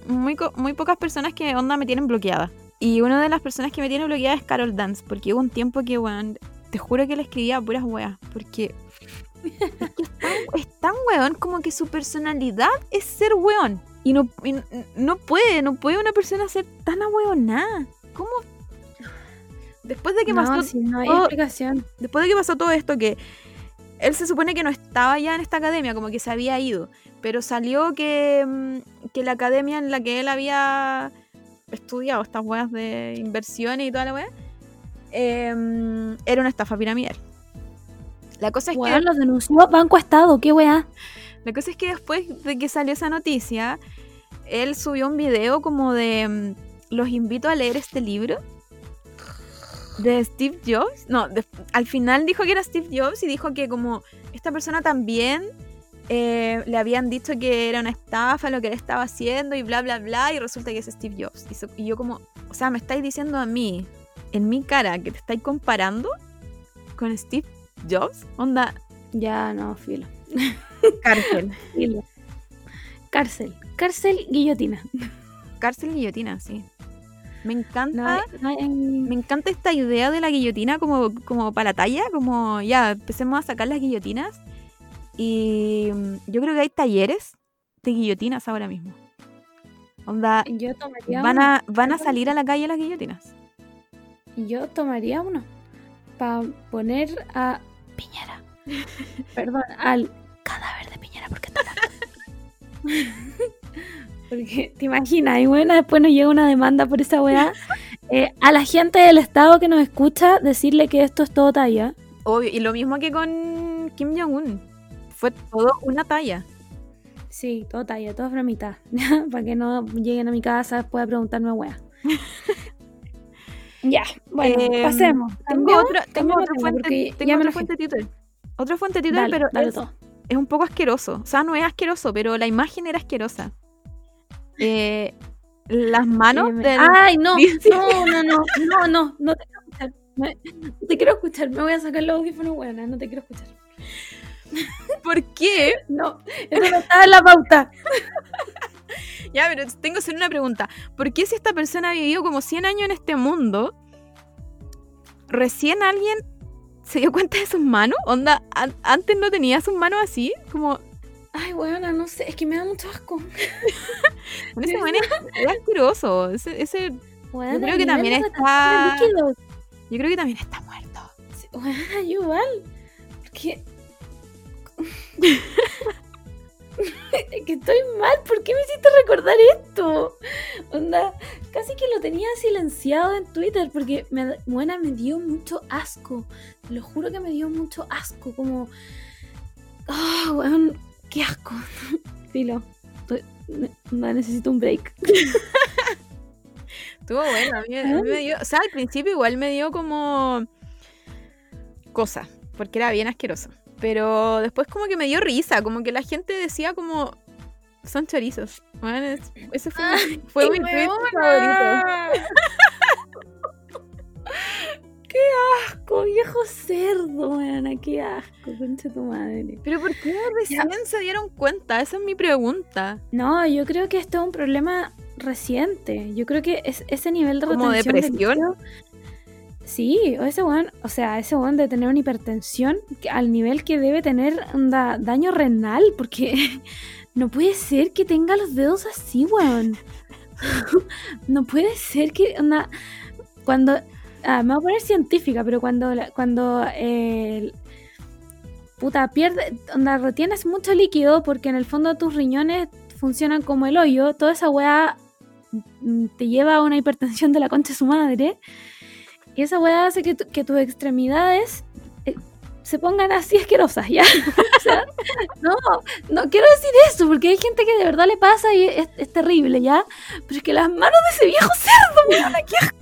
muy, muy pocas personas que onda me tienen bloqueada. Y una de las personas que me tiene bloqueada es Carol Dance. Porque hubo un tiempo que, weón, te juro que le escribía puras weas. Porque es, tan, weón como que su personalidad es ser weón. Y no, y no puede, no puede una persona ser tan ahueonada. ¿Cómo? Después de que No, pasó si no hay todo- explicación. después de que pasó todo esto, que él se supone que no estaba ya en esta academia, como que se había ido, pero salió que, mm, que la academia en la que él había estudiado estas weas de inversiones y toda la wea, em, era una estafa piramidal. La cosa es que los denunció Banco Estado, qué weá. la cosa es que después de que salió esa noticia, él subió un video como de mm, los invito a leer este libro de Steve Jobs. No, de- al final dijo que era Steve Jobs y dijo que como esta persona también eh, le habían dicho que era una estafa lo que él estaba haciendo y bla bla bla y resulta que es Steve Jobs. Y, so- y yo como, o sea, me estáis diciendo a mí, en mi cara, que te estáis comparando con Steve Jobs. Onda, Ya, no, filo. cárcel. *laughs* filo. Cárcel. Cárcel, guillotina. Cárcel guillotina, sí. Me encanta. no Me encanta esta idea de la guillotina como, como para la talla, como ya, empecemos a sacar las guillotinas. Y mm, yo creo que hay talleres de guillotinas ahora mismo. Onda, van a, van a salir a la calle las guillotinas. Yo tomaría uno. Para poner a Piñera. *laughs* Perdón, al cadáver de Piñera, porque está. *laughs* Porque *laughs* te imaginas, y bueno, después nos llega una demanda por esa weá. Eh, a la gente del Estado que nos escucha, decirle que esto es todo talla. Obvio, y lo mismo que con Kim Jong-un. Fue todo una talla. Sí, todo talla, todo bromita. *laughs* Para que no lleguen a mi casa después a preguntarme weá. *laughs* ya, bueno, Em, pasemos. Tengo otra, tengo otra fuente, tengo otra fuente Twitter. Otra fuente Twitter, Dale, pero dale es, todo. es un poco asqueroso. O sea, no es asqueroso, pero la imagen era asquerosa. Eh, las manos Eh, del... Ay, no, *laughs* no, no, no, no, no, no te quiero escuchar. Me- No te quiero escuchar, me voy a sacar los audífonos buenas, no te quiero escuchar. ¿Por qué? No, eso *laughs* no estaba en la pauta. *laughs* Ya, pero tengo que hacer una pregunta. ¿Por qué si esta persona ha vivido como 100 años en este mundo, recién alguien se dio cuenta de sus manos? Onda, an- antes no tenía sus manos así, como... Ay, buena, no sé, es que me da mucho asco. *laughs* Ese man es, asqueroso. Ese, ese- Weona, creo que también está- yo creo que también está muerto. Sí, yo igual. Porque. *laughs* Es que estoy mal, ¿por qué me hiciste recordar esto? Onda, casi que lo tenía silenciado en Twitter porque me, buena, me dio mucho asco. Te lo juro que me dio mucho asco, como... Ah, weón, qué asco. Filo, necesito un break. Estuvo bueno. A mí, a mí me dio, o sea, al principio igual me dio como cosa, porque era bien asqueroso. Pero después como que me dio risa, como que la gente decía como son chorizos. Bueno, es- ese fue, mi- fue mi favorito. *laughs* ¡Qué asco, viejo cerdo, weona! ¡Qué asco, concha tu madre! Pero ¿por qué recién se dieron cuenta? Esa es mi pregunta. No, yo creo que esto es un problema reciente. Yo creo que es ese nivel de ¿Como de depresión? Sí, o ese weón, o sea, ese weón de tener una hipertensión al nivel que debe tener daño renal, porque *laughs* no puede ser que tenga los dedos así, weón. *laughs* no puede ser que onda, cuando ah, me voy a poner científica, pero cuando cuando eh, puta pierde, onda retienes mucho líquido porque en el fondo tus riñones funcionan como el hoyo, toda esa weá mm, te lleva a una hipertensión de la concha de su madre. Y esa weá hace que, tu- que tus extremidades eh, se pongan así asquerosas, ¿ya? *laughs* No, no quiero decir eso, porque hay gente que de verdad le pasa y es, terrible, ¿ya? Pero es que las manos de ese viejo cerdo, weón, qué asco.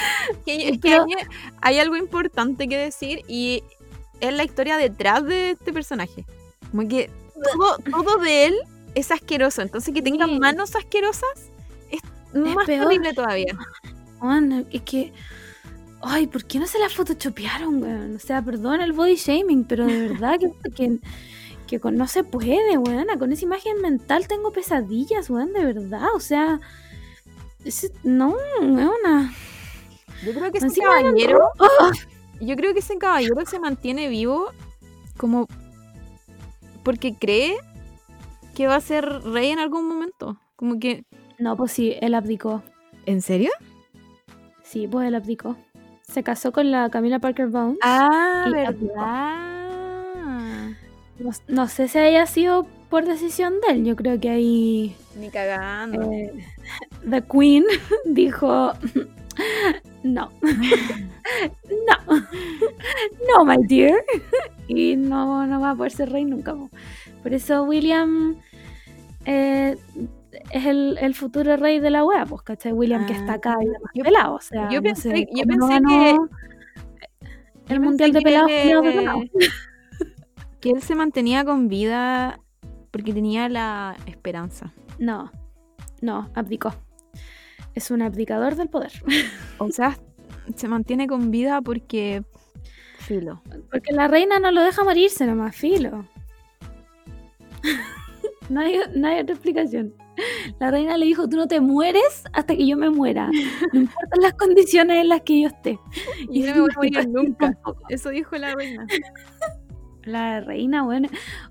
*laughs* Que- es hay, hay algo importante que decir y es la historia detrás de este personaje. Como que todo, todo de él es asqueroso. Entonces que tenga Sí. manos asquerosas es más peor. terrible todavía. *laughs* Weón, es que. Ay, ¿por qué no se la photoshopearon, weón? O sea, perdón el body shaming, pero de verdad que, *laughs* que, que con- no se puede, weón. Con esa imagen mental tengo pesadillas, weón, de verdad. O sea, ese- no, weón. Yo creo que ese Encima caballero, ¡Oh! *gasps* yo creo que ese caballero se mantiene vivo como porque cree que va a ser rey en algún momento. Como que. No, pues sí, él abdicó. ¿En serio? Sí, pues él abdicó. Se casó con la Camila Parker Bowles. Ah, verdad. No, no sé si haya sido por decisión de él. Yo creo que ahí Ni cagando. eh, *laughs* The Queen *laughs* dijo no. no. No, my dear. Y no, no va a poder ser rey nunca. po. Por eso William eh, es el, el futuro rey de la wea, pues, ¿cachai? William que está acá y demás Yo- pelado. O sea, yo no pensé- sé yo pensé ganó Yo el mundial de pelados que- culiados de pelado. *laughs* que él se mantenía con vida porque tenía la esperanza. No, no, abdicó. Es un abdicador del poder. O sea, se mantiene con vida porque. Filo. Porque la reina no lo deja morirse nomás, filo. no, hay, no hay otra explicación. La reina le dijo, tú no te mueres hasta que yo me muera. No importan las condiciones en las que yo esté. Y no me voy a morir Sebastián nunca. tampoco. Eso dijo la reina. La reina, buena.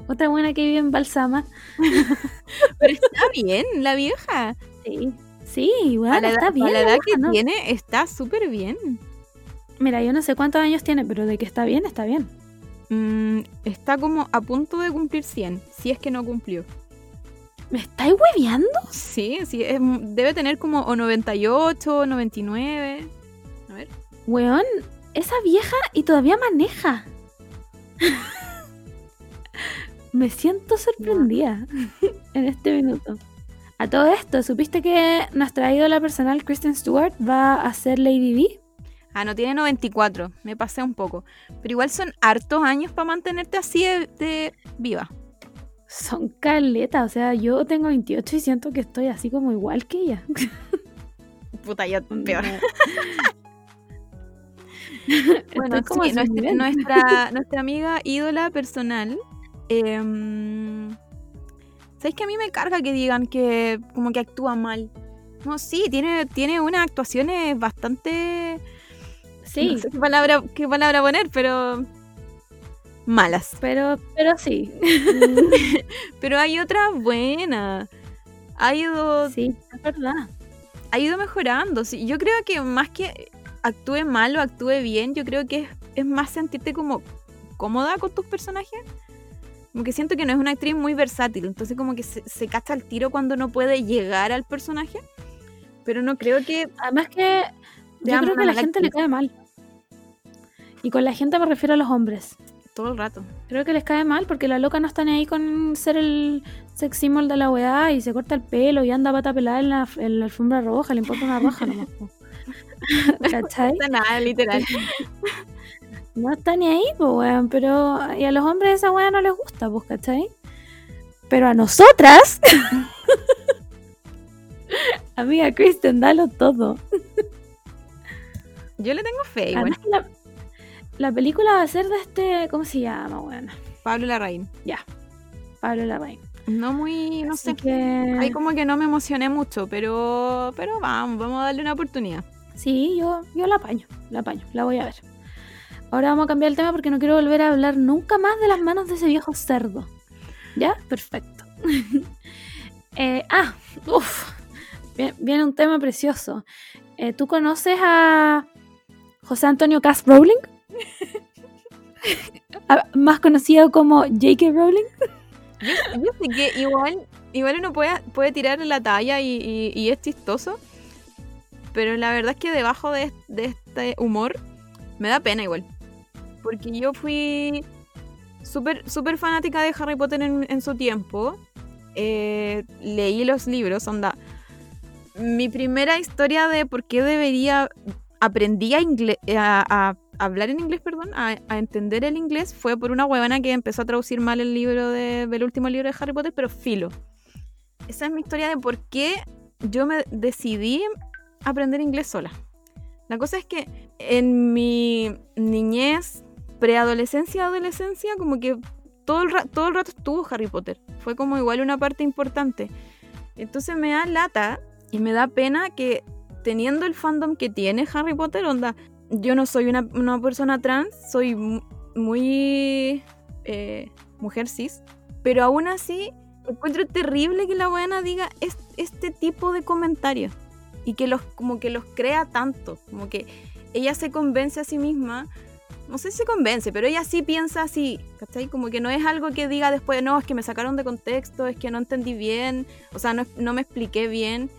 Otra buena que vive en Balsama. *laughs* Pero está bien, la vieja. Sí, sí, bueno, a la edad, está bien. a la edad que ¿no? tiene, está súper bien. Mira, yo no sé cuántos años tiene, pero de que está bien, está bien. Mm, está como a punto de cumplir 100, si es que no cumplió. ¿Me estáis hueveando? Sí, sí, es- debe tener como o 98, 99. A ver. Weón, esa vieja y todavía maneja. *laughs* Me siento sorprendida en este minuto. A todo esto, ¿supiste que nuestra ídola personal, Kristen Stewart, va a ser Lady D? Ah, no tiene 94, me pasé un poco. Pero igual son hartos años para mantenerte así de, de viva. Son caletas, o sea, yo tengo 28 y siento que estoy así como igual que ella. *laughs* Puta, ya peor. *laughs* Bueno, como sí, nuestra, *laughs* nuestra amiga ídola personal. em, ¿Sabes que a mí me carga que digan que como que actúa mal? No, sí, tiene, tiene unas actuaciones bastante... Sí, No sé qué palabra, qué palabra poner, pero... Malas. pero, pero sí. *laughs* Pero hay otras buenas. Ha ido, Sí, es verdad. ha ido mejorando. Sí, yo creo que más que actúe mal o actúe bien, yo creo que es, es más sentirte como cómoda con tus personajes. Como que siento que no es una actriz muy versátil, entonces como que se, se cacha el tiro cuando no puede llegar al personaje. Pero no creo que... Además que yo creo que a la mala gente le actriz. cae mal. Y con la gente me refiero a los hombres. Todo el rato. Creo que les cae mal porque la loca no está ni ahí con ser el sex symbol de la weá y se corta el pelo y anda pata pelada en la, en la alfombra roja, le importa una roja nomás. *laughs* ¿Cachai? No nada, literal. *laughs* No está ni ahí, pues weón, pero y a los hombres esa weá no les gusta, pues, ¿cachai? Pero a nosotras, *laughs* amiga Kristen, dalo todo. Yo le tengo fe, que la, la película va a ser de este, ¿cómo se llama, weón? Pablo Larraín. Pablo Larraín. No muy... No Así sé. que... Ahí como que no me emocioné mucho, pero... Pero vamos, vamos a darle una oportunidad. Sí, yo, yo la apaño, la apaño, la voy a ver. Ahora vamos a cambiar el tema porque no quiero volver a hablar nunca más de las manos de ese viejo cerdo. ¿Ya? Perfecto. *laughs* Eh, ah, uff. Viene un tema precioso. Eh, ¿Tú conoces a José Antonio Cass Rowling? *laughs* Más conocido como J.K. Rowling. Yo sé que igual, igual uno puede, puede tirar la talla y, es chistoso. Pero la verdad es que debajo de, de este humor me da pena igual. Porque yo fui súper super fanática de Harry Potter en, su tiempo. Eh, leí los libros, onda. Mi primera historia de por qué debería. Aprendí a, hablar en inglés, perdón, a, entender el inglés, fue por una huevona que empezó a traducir mal el libro de, del último libro de Harry Potter, pero filo. Esa es mi historia de por qué yo me decidí aprender inglés sola. La cosa es que en mi niñez preadolescencia, adolescencia, como que todo el, todo el rato estuvo Harry Potter. Fue como igual una parte importante. Entonces me da lata y me da pena que teniendo el fandom que tiene Harry Potter, onda, yo no soy una, persona trans, soy muy eh, mujer cis, pero aún así encuentro terrible que la buena diga este tipo de comentarios y que los como que los crea tanto, como que ella se convence a sí misma no sé si se convence, pero ella sí piensa así, ¿cachai? Como que no es algo que diga después, no, es que me sacaron de contexto, es que no entendí bien, o sea, no, me expliqué bien.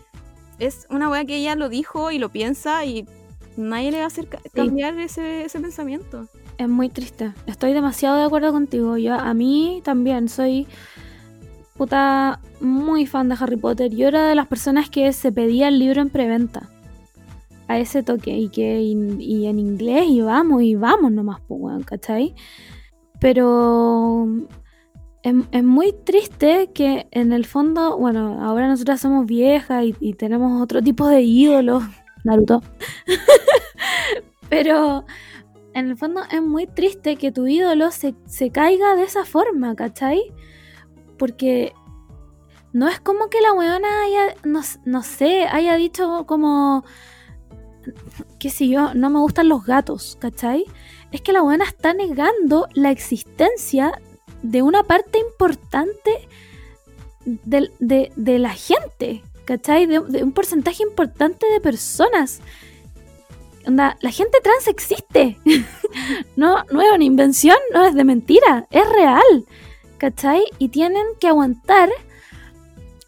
Es una wea que ella lo dijo y lo piensa y nadie le va a hacer cambiar ese, pensamiento. Es muy triste. Estoy demasiado de acuerdo contigo. Yo a mí también soy puta muy fan de Harry Potter. Yo era de las personas que se pedía el libro en preventa a ese toque y que y, en inglés y vamos y vamos nomás, pues, ¿cachai? Pero es, muy triste que en el fondo, bueno, ahora nosotras somos viejas y, tenemos otro tipo de ídolos, *laughs* Naruto. *laughs* Pero en el fondo es muy triste que tu ídolo se, caiga de esa forma, ¿cachai? Porque no es como que la weona haya, no, no sé, haya dicho como qué sé yo, no me gustan los gatos, ¿cachai? Es que la buena está negando la existencia de una parte importante de, la gente, ¿cachai? De, un porcentaje importante de personas. La gente trans existe. *laughs* no, no es una invención, no es de mentira, es real. ¿Cachai? Y tienen que aguantar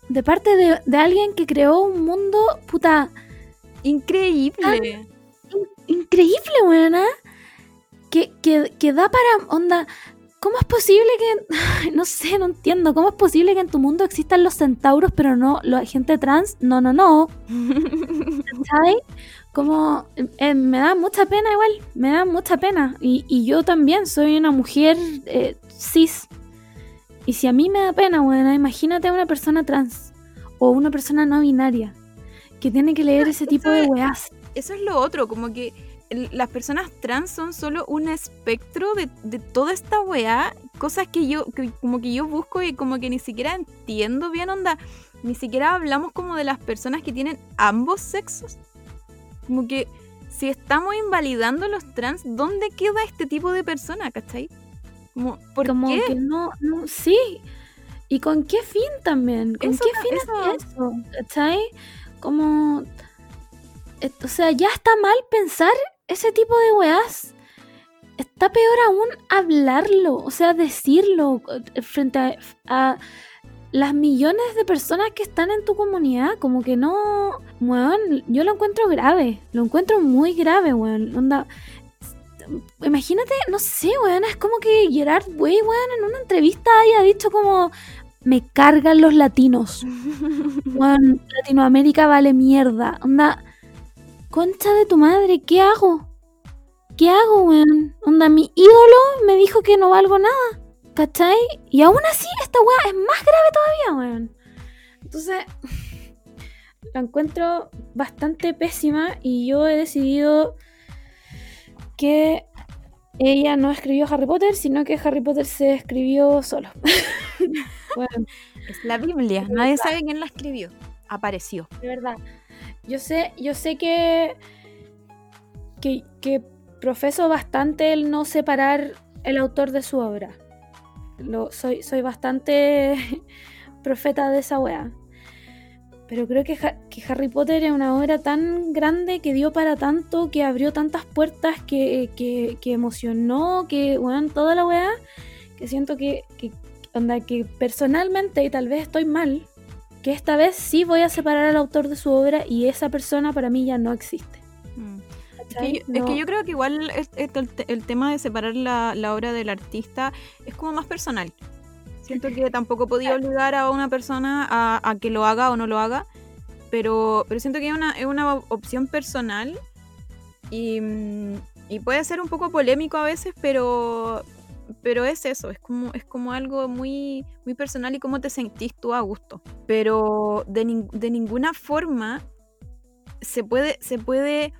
de parte de, de alguien que creó un mundo, puta, Increíble. increíble, buena. Que, que, da para onda. ¿Cómo es posible que.? *laughs* no sé, no entiendo. ¿Cómo es posible que en tu mundo existan los centauros, pero no la gente trans? No, no, no. *laughs* ¿Sabes? Como. Eh, me da mucha pena, igual. Me da mucha pena. Y, yo también soy una mujer eh, cis. Y si a mí me da pena, buena, imagínate a una persona trans. O una persona no binaria que tiene que leer ese tipo de weas. Eso es lo otro, como que las personas trans son solo un espectro de, toda esta weá, cosas que yo, como que yo busco y como que ni siquiera entiendo bien, onda, ni siquiera hablamos como de las personas que tienen ambos sexos. Como que si estamos invalidando los trans, ¿dónde queda este tipo de persona, cachai? Como, ¿por que no, no, sí. ¿Y con qué fin también? ¿Con qué fin es eso? ¿Cachai? Como. O sea, ya está mal pensar ese tipo de weas. Está peor aún hablarlo, o sea, decirlo eh, frente a, las millones de personas que están en tu comunidad. Como que no. Weón, yo lo encuentro grave. Lo encuentro muy grave, weón. Onda. Imagínate, no sé, weón, es como que Gerard Way, weón, en una entrevista haya dicho como, me cargan los latinos. *laughs* Latinoamérica vale mierda. Onda, concha de tu madre, ¿qué hago? ¿Qué hago, weón? Onda, mi ídolo me dijo que no valgo nada. ¿Cachai? Y aún así, esta weá es más grave todavía, weón. Entonces, *laughs* la encuentro bastante pésima y yo he decidido que ella no escribió Harry Potter, sino que Harry Potter se escribió solo. *laughs* bueno, es la Biblia, nadie sabe quién la escribió. Apareció. De verdad. Yo sé, yo sé que, que, profeso bastante el no separar el autor de su obra. Lo, soy, soy bastante *laughs* profeta de esa wea. Pero creo que, Harry Potter es una obra tan grande que dio para tanto, que abrió tantas puertas, que, emocionó, que, bueno, toda la weá, que siento que, que, onda, que personalmente, y tal vez estoy mal, que esta vez sí voy a separar al autor de su obra y esa persona para mí ya no existe. Mm. Es que, yo, es que, yo, creo que igual el, el, tema de separar la, la, obra del artista es como más personal. Siento que tampoco podía obligar a una persona a, a que lo haga o no lo haga, pero, pero siento que es una, es una opción personal y, y, puede ser un poco polémico a veces, pero, pero es eso, es como, es como algo muy, muy personal y cómo te sentís tú a gusto. Pero de, de ninguna forma se puede, se puede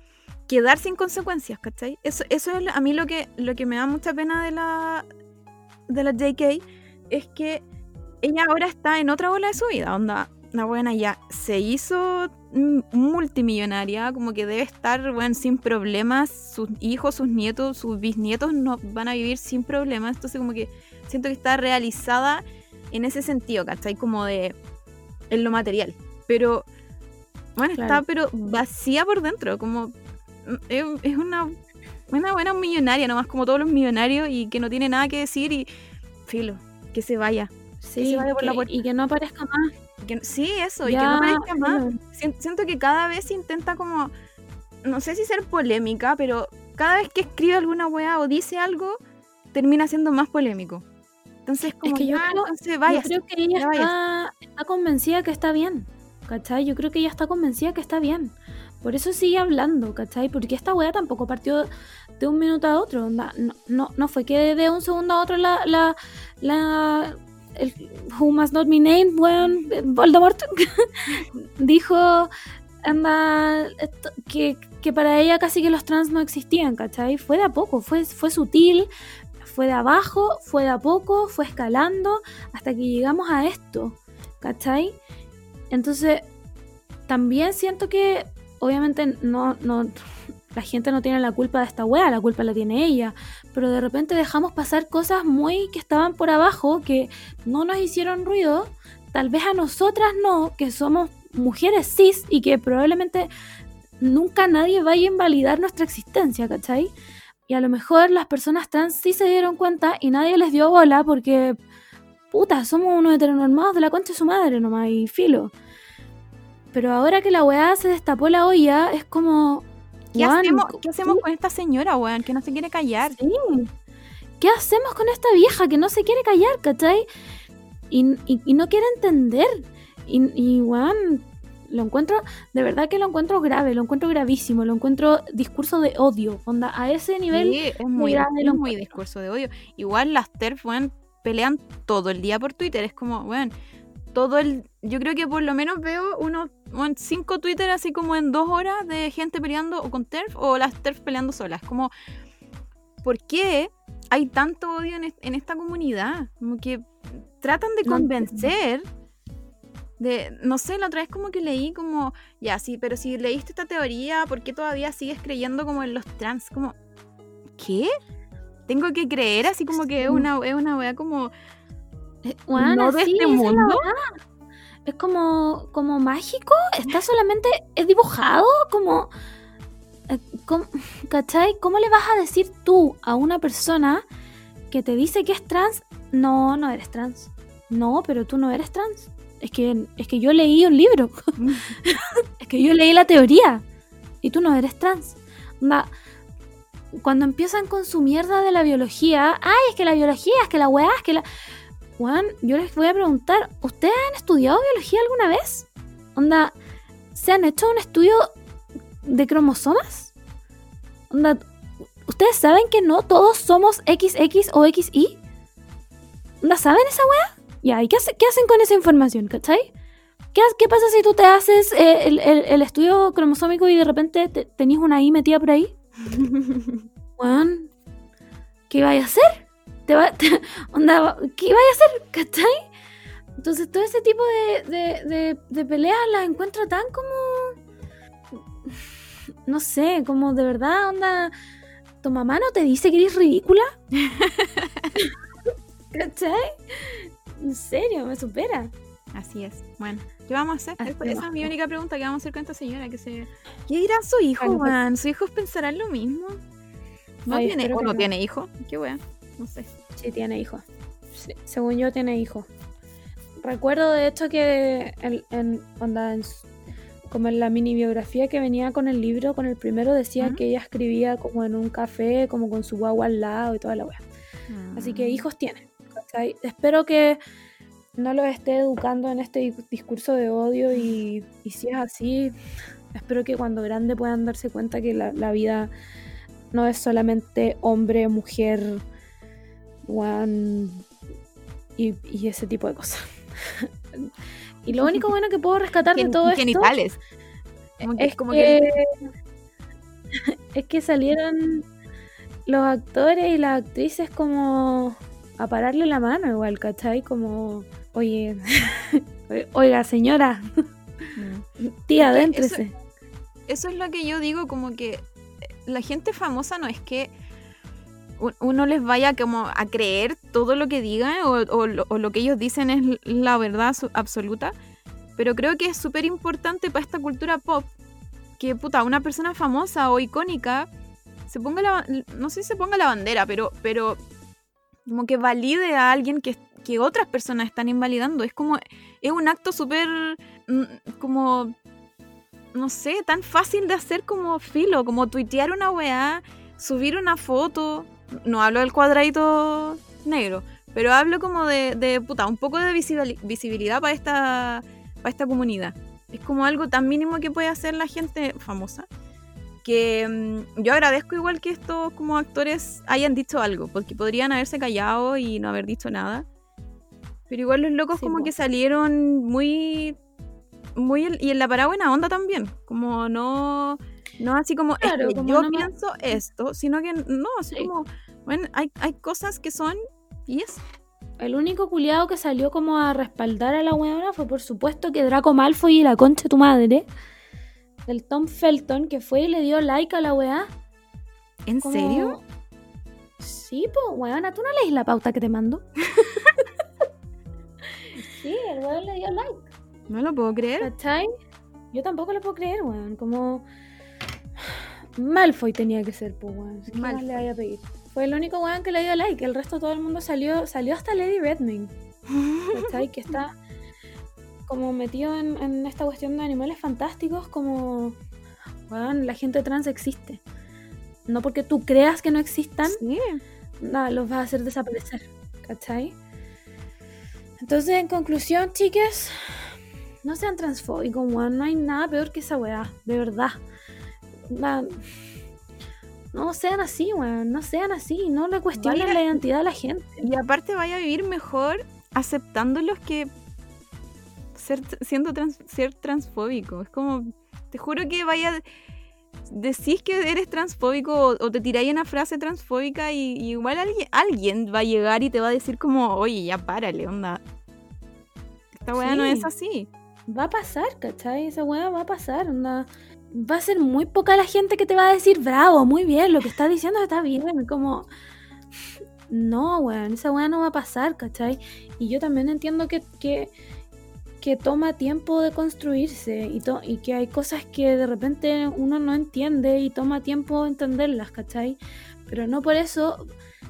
quedar sin consecuencias, ¿cachai? Eso, eso es a mí lo que, lo que me da mucha pena de la, de la JK, es que ella ahora está en otra ola de su vida, onda, la buena ya se hizo multimillonaria, como que debe estar, bueno, sin problemas, sus hijos, sus nietos, sus bisnietos no van a vivir sin problemas, entonces como que siento que está realizada en ese sentido, ¿cachai? Como de en lo material, pero bueno, está pero vacía por dentro, como mm, es, una, una buena millonaria, nomás como todos los millonarios y que no tiene nada que decir y filo, que se vaya. Sí, y que no aparezca más. sí, eso, y que no aparezca más. Siento que cada vez intenta como, no sé si ser polémica, pero cada vez que escribe alguna weá o dice algo, termina siendo más polémico. Entonces, como es que yo, creo, vaya, creo que ella está, está, convencida que está bien, ¿cachai? Yo creo que ella está convencida que está bien. Por eso sigue hablando, ¿cachai? Porque esta weá tampoco partió de un minuto a otro. No, no, no fue que de un segundo a otro la, la, el Who Must Not Be Named, weón, Voldemort, *laughs* dijo anda, que, que, para ella casi que los trans no existían, ¿cachai? Fue de a poco, fue, fue sutil, fue de abajo, fue de a poco, fue escalando hasta que llegamos a esto, ¿cachai? Entonces, también siento que, obviamente, no, no, la gente no tiene la culpa de esta wea, la culpa la tiene ella. Pero de repente dejamos pasar cosas muy que estaban por abajo, que no nos hicieron ruido. Tal vez a nosotras no, que somos mujeres cis y que probablemente nunca nadie vaya a invalidar nuestra existencia, ¿cachai? Y a lo mejor las personas trans sí se dieron cuenta y nadie les dio bola porque, puta, somos unos heteronormados de la concha de su madre nomás y filo. Pero ahora que la weá se destapó la olla, es como, ¿Qué, hacemos, con esta señora, weón? Que no se quiere callar. Sí. ¿Qué hacemos con esta vieja que no se quiere callar, cachai? Y, no quiere entender. Y, y, weón, lo encuentro, de verdad que lo encuentro grave, lo encuentro gravísimo, lo encuentro discurso de odio. Onda, a ese nivel sí, es muy, grave. Es muy discurso de odio. Igual las TERF, weón, pelean todo el día por Twitter. Es como, weón, todo el. Yo creo que por lo menos veo unos cinco Twitter así como en dos horas de gente peleando o con TERF o las TERF peleando solas. Como, ¿por qué hay tanto odio en, esta comunidad? Como que tratan de convencer. De, no sé, la otra vez como que leí como, ya, sí, pero si leíste esta teoría, ¿por qué todavía sigues creyendo como en los trans? Como, ¿qué? Tengo que creer así como que es una, es una wea como no de este mundo. Es, como, como mágico, está solamente, es dibujado como, eh, ¿cachai? ¿Cómo le vas a decir tú a una persona que te dice que es trans? No, no eres trans. No, pero tú no eres trans. Es que, es que yo leí un libro. *laughs* es que yo leí la teoría. Y tú no eres trans. cuando empiezan con su mierda de la biología, ay, es que la biología, es que la weá, es que la... Juan, yo les voy a preguntar, ¿ustedes han estudiado biología alguna vez? Onda, ¿se han hecho un estudio de cromosomas? Onda, ¿ustedes saben que no todos somos XX o XY? Onda, ¿saben esa weá? Ya, ¿y qué, qué, hacen con esa información, cachai? ¿Qué, ¿Qué, pasa si tú te haces eh, el, estudio cromosómico y de repente te, una I metida por ahí? *laughs* Juan, ¿qué vais a hacer? Te va, *laughs* onda, ¿qué vaya a hacer? ¿Cachai? Entonces todo ese tipo de, de, peleas las encuentro tan como... *sighs* No sé, como de verdad, onda... ¿Tu mamá no te dice que eres ridícula? *laughs* ¿Cachai? En serio, me supera. Así es. Bueno, ¿qué vamos a hacer? Esa es mi única pregunta. ¿Qué vamos a hacer con esta señora? que se... ¿Qué dirá su hijo, man? ¿Sus hijos pensarán lo mismo? ¿No tiene, no tiene hijo? Qué wea. No sé. Sí, tiene hijos. según yo, tiene hijos. recuerdo de hecho que en, en, onda, en s- como en la mini biografía que venía con el libro, con el primero decía que ella escribía como en un café, como con su guagua al lado y toda la weá. Así que Mm. hijos tiene. ¿cachai? Espero que no los esté educando en este di- discurso de odio y, y si es así, espero que cuando grande puedan darse cuenta que la, la vida no es solamente hombre, mujer, y, y ese tipo de cosas. *laughs* y lo único bueno que puedo rescatar de todo esto genitales. Como que, es como que, que- *laughs* es que salieron los actores y las actrices como a pararle la mano igual, ¿cachai? Como, oye, *laughs* oiga señora, Mm. tía, adéntrese. Eso es lo que yo digo, como que la gente famosa no es que uno les vaya como a creer todo lo que digan o, lo, que ellos dicen es la verdad absoluta, pero creo que es súper importante para esta cultura pop que, puta, una persona famosa o icónica se ponga la, no sé si se ponga la bandera, pero, pero como que valide a alguien que, que otras personas están invalidando. Es como, es un acto súper, mm, como no sé, tan fácil de hacer como filo, como tuitear una weá, subir una foto. No hablo del cuadradito negro, pero hablo como de, de puta, un poco de visibili- visibilidad para esta, para esta comunidad. Es como algo tan mínimo que puede hacer la gente famosa. Que mm, yo agradezco igual que estos como actores hayan dicho algo, porque podrían haberse callado y no haber dicho nada. Pero igual los locos Sí, como po. que salieron muy muy y en la parada buena onda también, como no no así como, es Claro, que como yo pienso esto, sino que no, así Sí. como, bueno, hay, hay cosas que son y es El único culiado que salió como a respaldar a la weona fue por supuesto que Draco Malfoy y la concha de tu madre. El Tom Felton que fue y le dio like a la weá. ¿En como- serio? Sí, pues, weona, ¿tú no leís la pauta que te mando? *laughs* sí, el weón le dio like. No lo puedo creer. ¿Cachai? Yo tampoco lo puedo creer, weón. Como. Malfoy tenía que ser, pues, weón. ¿Qué más le vaya a pedir? Fue el único weón que le dio like. El resto todo el mundo salió. Salió hasta Lady Redmayne. ¿Cachai? Que está como metido en, en esta cuestión de animales fantásticos. Como. Weón, la gente trans existe. No porque tú creas que no existan, Sí. nada, los vas a hacer desaparecer, ¿cachai? Entonces, en conclusión, chiques, no sean transfóbicos, weón, no hay nada peor que esa weá, de verdad. No sean así, weón, no sean así, no le cuestionen Vaya- la identidad a la gente. Y aparte vaya a vivir mejor aceptándolos que ser, siendo trans- ser transfóbico. Es como, te juro que vaya, decís que eres transfóbico o, o te tiráis una frase transfóbica y, y igual alguien, alguien va a llegar y te va a decir como, oye, ya párale, onda. Esta weá no es así. Va a pasar, ¿cachai? Esa weá va a pasar, onda. Va a ser muy poca la gente que te va a decir, bravo, muy bien, lo que estás diciendo está bien, como... No, weón, esa weá no va a pasar, ¿cachai? Y yo también entiendo que, que, que toma tiempo de construirse y, y que hay cosas que de repente uno no entiende y toma tiempo entenderlas, ¿cachai? Pero no por eso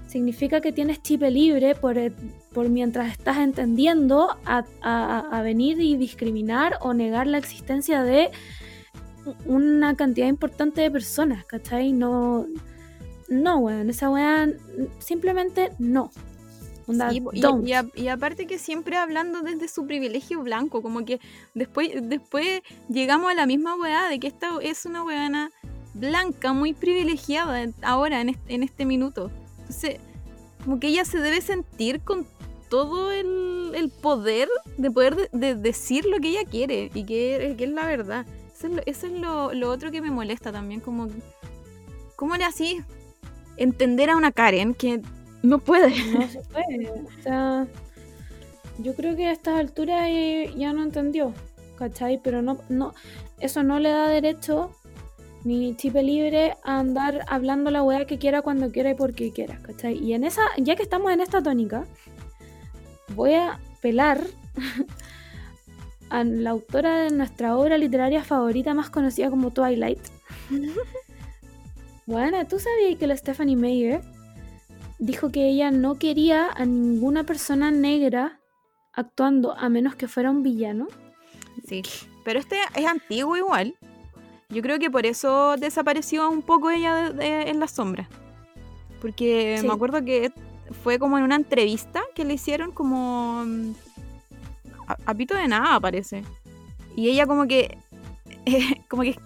significa que tienes chip libre por, eh, por mientras estás entendiendo a, a- a venir y discriminar o negar la existencia de una cantidad importante de personas, ¿cachai? No, no, weón, esa weá simplemente no. Onda, Sí, po, y, don't. y a- y aparte que siempre hablando desde su privilegio blanco, como que después, después llegamos a la misma weá de que esta es una weana blanca muy privilegiada ahora, en este, en este minuto. Entonces, como que ella se debe sentir con todo el, el poder de poder de- de decir lo que ella quiere y que, que es la verdad. Eso es, lo, otro que me molesta también, como... ¿Cómo le así entender a una Karen que no puede? No se puede. O sea, yo creo que a estas alturas eh, ya no entendió, ¿cachai? Pero no, no, eso no le da derecho ni chip libre a andar hablando la weá que quiera cuando quiera y porque quiera, ¿cachai? Y en esa, ya que estamos en esta tónica, voy a pelar a la autora de nuestra obra literaria favorita más conocida como Twilight. *laughs* Bueno, ¿tú sabías que la Stephanie Meyer dijo que ella no quería a ninguna persona negra actuando a menos que fuera un villano. Sí, pero este es antiguo igual. Yo creo que por eso desapareció un poco ella en la sombra. Porque me acuerdo que fue como en una entrevista que le hicieron como... A, pito de nada, parece. Y ella como que... *laughs* como que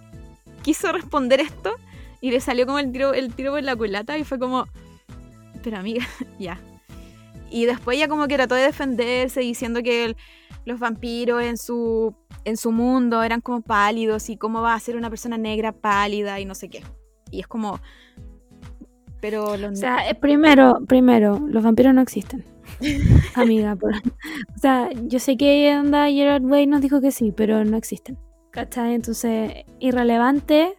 quiso responder esto y le salió como el tiro, el tiro por la culata y fue como... Pero amiga, *laughs* ya. Y después ella como que trató de defenderse diciendo que los vampiros en su, en su mundo eran como pálidos y cómo va a ser una persona negra pálida y no sé qué. Y es como... Pero los... O sea, eh, primero, primero, los vampiros no existen. *laughs* Amiga, o sea, yo sé que anda Gerard Way nos dijo que sí, pero no existen. ¿Cachai? Entonces, irrelevante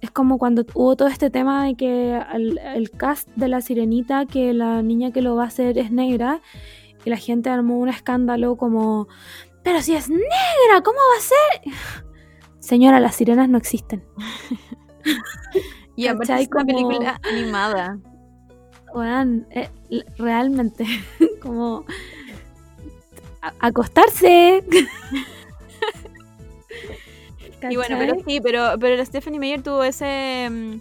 es como cuando hubo todo este tema de que el, cast de la sirenita, que la niña que lo va a hacer es negra, y la gente armó un escándalo como, pero si es negra, ¿cómo va a ser? Señora, las sirenas no existen. *laughs* y aparte es una película animada. Eh, realmente, *laughs* como acostarse. Y bueno, pero sí, pero, pero la Stephanie Meyer tuvo ese mm,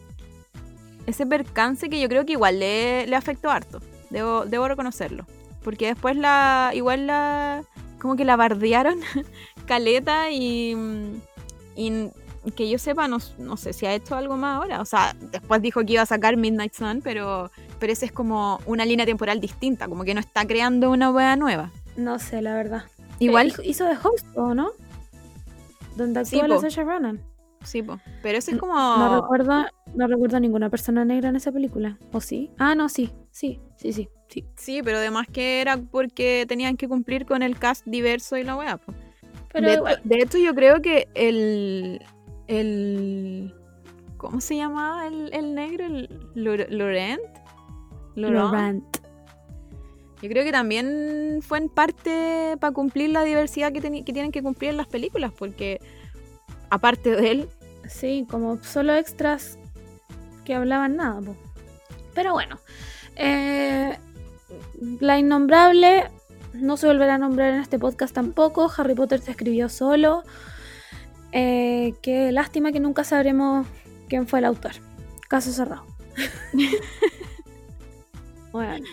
ese percance que yo creo que igual le, le afectó harto. Debo, debo reconocerlo. Porque después la. igual la. como que la bardearon *laughs* caleta y. Mm, y que yo sepa, no, no, sé si ha hecho algo más ahora. O sea, después dijo que iba a sacar Midnight Sun, pero, pero esa es como una línea temporal distinta, como que no está creando una wea nueva. No sé, la verdad. Igual hizo de host, ¿o no? donde actúa sí, la Sasha Ronan. Sí, po. pero ese es como... No, recuerdo, no recuerdo a ninguna persona negra en esa película, ¿o sí? Ah, no, sí, sí, sí, sí. Sí, sí pero además que era porque tenían que cumplir con el cast diverso y la weá, po. Pero de, de hecho, yo creo que el... el ¿Cómo se llamaba el, el negro? El Laurent. Laurent. Yo creo que también fue en parte para cumplir la diversidad que, que tienen que cumplir en las películas, porque aparte de él. Sí, como solo extras que hablaban nada. Pero bueno, eh, la innombrable no se volverá a nombrar en este podcast tampoco. Harry Potter se escribió solo. Eh, qué lástima que nunca sabremos quién fue el autor. Caso cerrado. *laughs* bueno.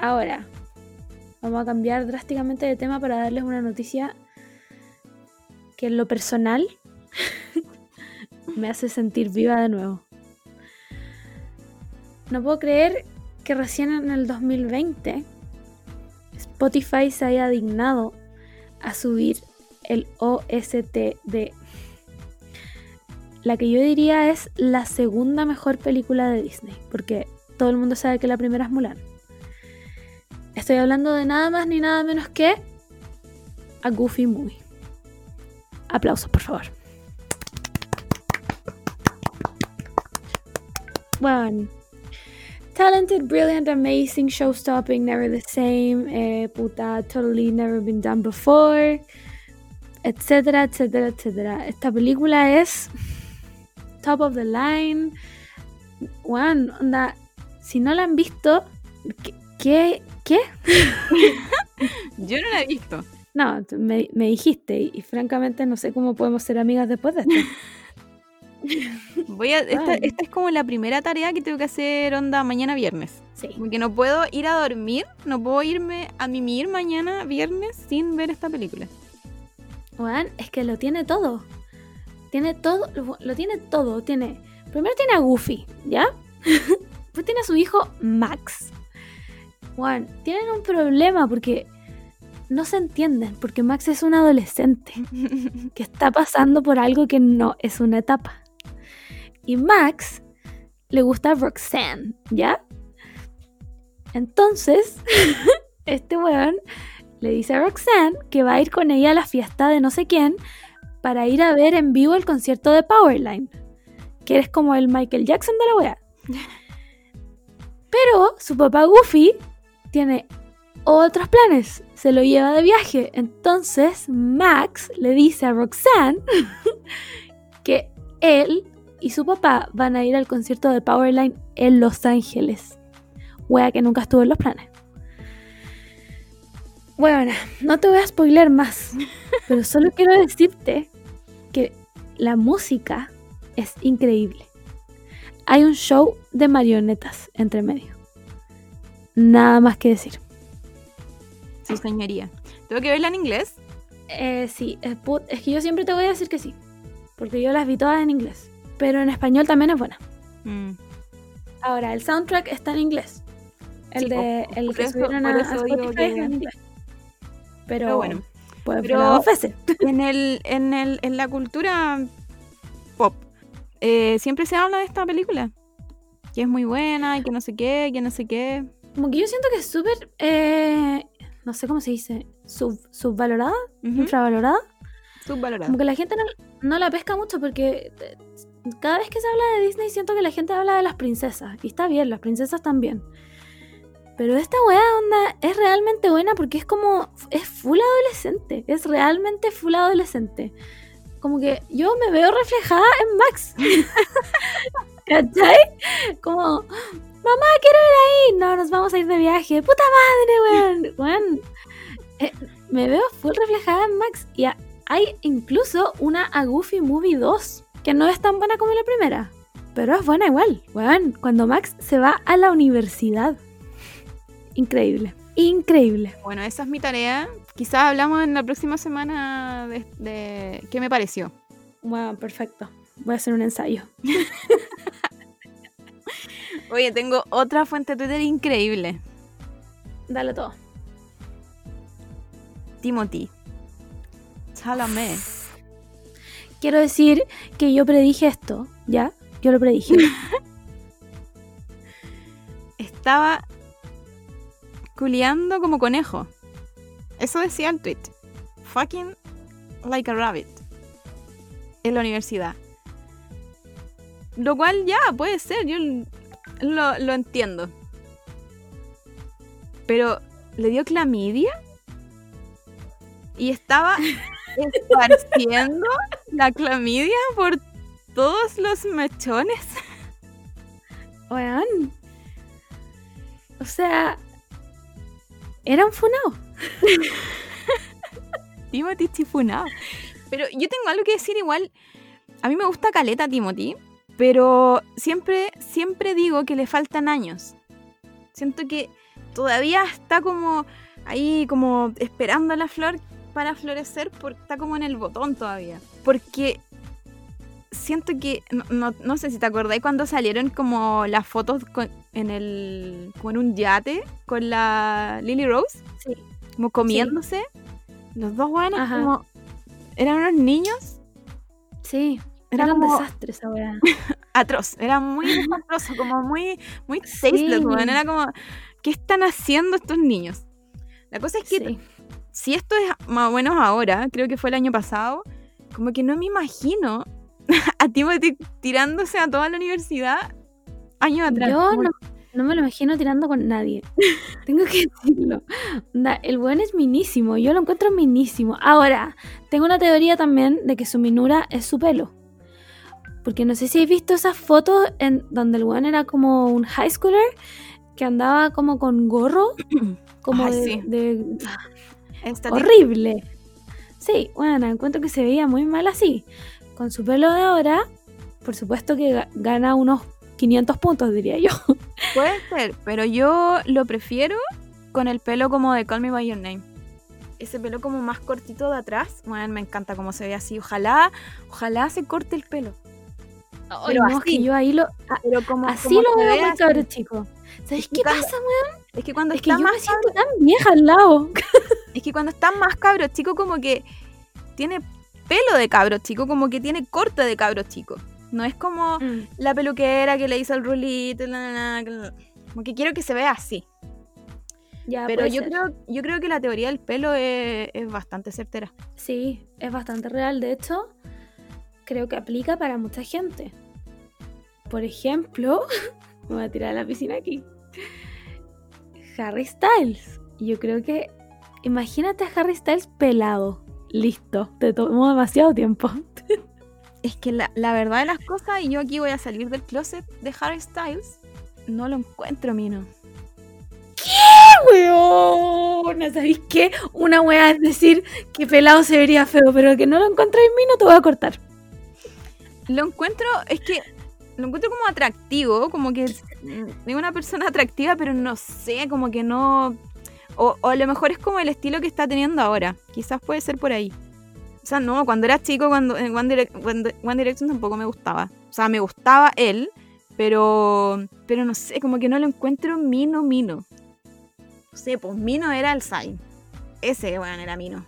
Ahora, vamos a cambiar drásticamente de tema para darles una noticia que en lo personal *laughs* me hace sentir viva de nuevo. No puedo creer que recién en el 2020 Spotify se haya dignado a subir el OST de la que yo diría es la segunda mejor película de Disney, porque todo el mundo sabe que la primera es Mulan. Estoy hablando de nada más ni nada menos que a Goofy Movie. Aplausos, por favor. One. Talented, brilliant, amazing, show stopping, never the same, eh, puta, totally never been done before, etcétera, etcétera, etcétera. Esta película es top of the line. One, onda, si no la han visto, ¿qué, ¿Qué? *laughs* Yo no la he visto. No, me, dijiste y, francamente no sé cómo podemos ser amigas después de esto. *laughs* Voy a, esta, es como la primera tarea que tengo que hacer onda mañana viernes. Sí. Porque no puedo ir a dormir, no puedo irme a mimir mañana viernes sin ver esta película. Juan, es que lo tiene todo. Tiene todo, lo, tiene todo. Tiene, primero tiene a Goofy, ¿ya? *laughs* Después tiene a su hijo Max. Juan, tienen un problema porque no se entienden, porque Max es un adolescente *laughs* que está pasando por algo que no es una etapa. Y Max le gusta Roxanne, ¿ya? Entonces, *laughs* este weón le dice a Roxanne que va a ir con ella a la fiesta de no sé quién para ir a ver en vivo el concierto de Powerline, que es como el Michael Jackson de la wea. *laughs* Pero su papá Goofy tiene otros planes, se lo lleva de viaje. Entonces Max le dice a Roxanne *laughs* que él y su papá van a ir al concierto de Powerline en Los Ángeles. Wea que nunca estuvo en los planes. Bueno, no te voy a spoiler más, pero solo quiero decirte que la música es increíble. Hay un show de marionetas entre medio. Nada más que decir. Sí, señoría. ¿Tengo que verla en inglés? Eh, sí, es, que yo siempre te voy a decir que sí, porque yo las vi todas en inglés, pero en español también es buena. Mm. Ahora, el soundtrack está en inglés. El Sí, de el que subieron a, a Spotify está en inglés. Pero, Pero bueno, pues pero-. *laughs* En, el, en, el, en la cultura pop, eh, siempre se habla de esta película. Que es muy buena y que no sé qué, que no sé qué. Como que yo siento que es súper, eh, no sé cómo se dice, sub, subvalorada, infravalorada. Subvalorada. Como que la gente no, no la pesca mucho porque cada vez que se habla de Disney siento que la gente habla de las princesas. Y está bien, las princesas también. Pero esta weá onda es realmente buena porque es como, es full adolescente. Es realmente full adolescente. Como que yo me veo reflejada en Max. *laughs* ¿Cachai? Como, mamá, quiero ir ahí. No, nos vamos a ir de viaje. Puta madre, weón. Weón. Eh, me veo full reflejada en Max. Y hay incluso una A Goofy Movie 2, que no es tan buena como la primera, pero es buena igual. Weón, cuando Max se va a la universidad. Increíble, increíble. Bueno, esa es mi tarea. Quizás hablamos en la próxima semana de, de qué me pareció. Wow, perfecto. Voy a hacer un ensayo. *laughs* Oye, tengo otra fuente de Twitter increíble. Dale todo. Timothy. Chalamet. Quiero decir que yo predije esto, ¿ya? Yo lo predije. *laughs* Estaba culeando como conejo. Eso decía el tweet. Fucking like a rabbit. En la universidad. Lo cual ya puede ser, yo lo, lo entiendo. Pero le dio clamidia y estaba *laughs* esparciendo la clamidia por todos los mechones. Weón. O sea, era un funao. *laughs* Timothy Chifunao. Pero yo tengo algo que decir igual. A mí me gusta Caleta Timothy, pero siempre, siempre digo que le faltan años. Siento que todavía está como ahí, como esperando la flor para florecer, porque está como en el botón todavía. Porque siento que, no, no- no sé si te acordáis cuando salieron como las fotos con- en el, como en un yate con la Lily Rose Sí. como comiéndose. Los dos buenos Ajá. como eran unos niños, Sí. Era Era, un como- desastre esa weá. *laughs* atroz, era muy *laughs* desastroso, como muy muy Sí. tasteless, weón. era como ¿qué están haciendo estos niños? La cosa es que Sí. si esto es más o menos ahora, creo que fue el año pasado, como que no me imagino *laughs* a Timothy tirándose a toda la universidad años atrás. Yo como- no, no me lo imagino tirando con nadie. *laughs* tengo que decirlo. Onda, el buen es minísimo. Yo lo encuentro minísimo. Ahora, tengo una teoría también de que su minura es su pelo. Porque no sé si habéis visto esas fotos en donde el buen era como un high schooler que andaba como con gorro. *coughs* Como Ay, de- sí. de, Esta horrible. Sí, bueno, encuentro que se veía muy mal así. Con su pelo de ahora, por supuesto que ga- gana unos 500 puntos, diría yo. *laughs* Puede ser, pero yo lo prefiero con el pelo como de Call Me By Your Name. Ese pelo como más cortito de atrás, bueno, me encanta cómo se ve así. Ojalá, ojalá se corte el pelo. Pero no, es que yo ahí lo, a- Pero como así como lo veo ve muy cabrón chico. ¿Sabes qué cuando- pasa, weón? Es que cuando Es que yo más me siento tan vieja al lado. *laughs* es que cuando está más cabro chico como que tiene pelo de cabro chico, como que tiene corte de cabro chico. No es como la peluquera que le hizo el rulito, la, la, la, la. como que quiero que se vea así. Ya, Pero yo ser. creo, yo creo que la teoría del pelo es, es bastante certera. Sí, es bastante real. De hecho, creo que aplica para mucha gente. Por ejemplo, *laughs* me voy a tirar a la piscina aquí. Harry Styles. Yo creo que. Imagínate a Harry Styles pelado. Listo. Te tomó demasiado tiempo. *laughs* Es que la, la verdad de las cosas, y yo aquí voy a salir del closet de Harry Styles, no lo encuentro, Mino. ¿Qué? weón! ¿Sabéis qué? Una weá es decir que pelado se vería feo, pero que no lo encontráis en mí no te voy a cortar. Lo encuentro, es que lo encuentro como atractivo, como que es es una persona atractiva, pero no sé, como que no... O, o a lo mejor es como el estilo que está teniendo ahora. Quizás puede ser por ahí. O sea, no, cuando era chico, cuando en One, Direc- One- One Direction tampoco me gustaba. O sea, me gustaba él, pero pero no sé, como que no lo encuentro mino mino. No sé, pues mino era el Sai. Ese, weón, era mino.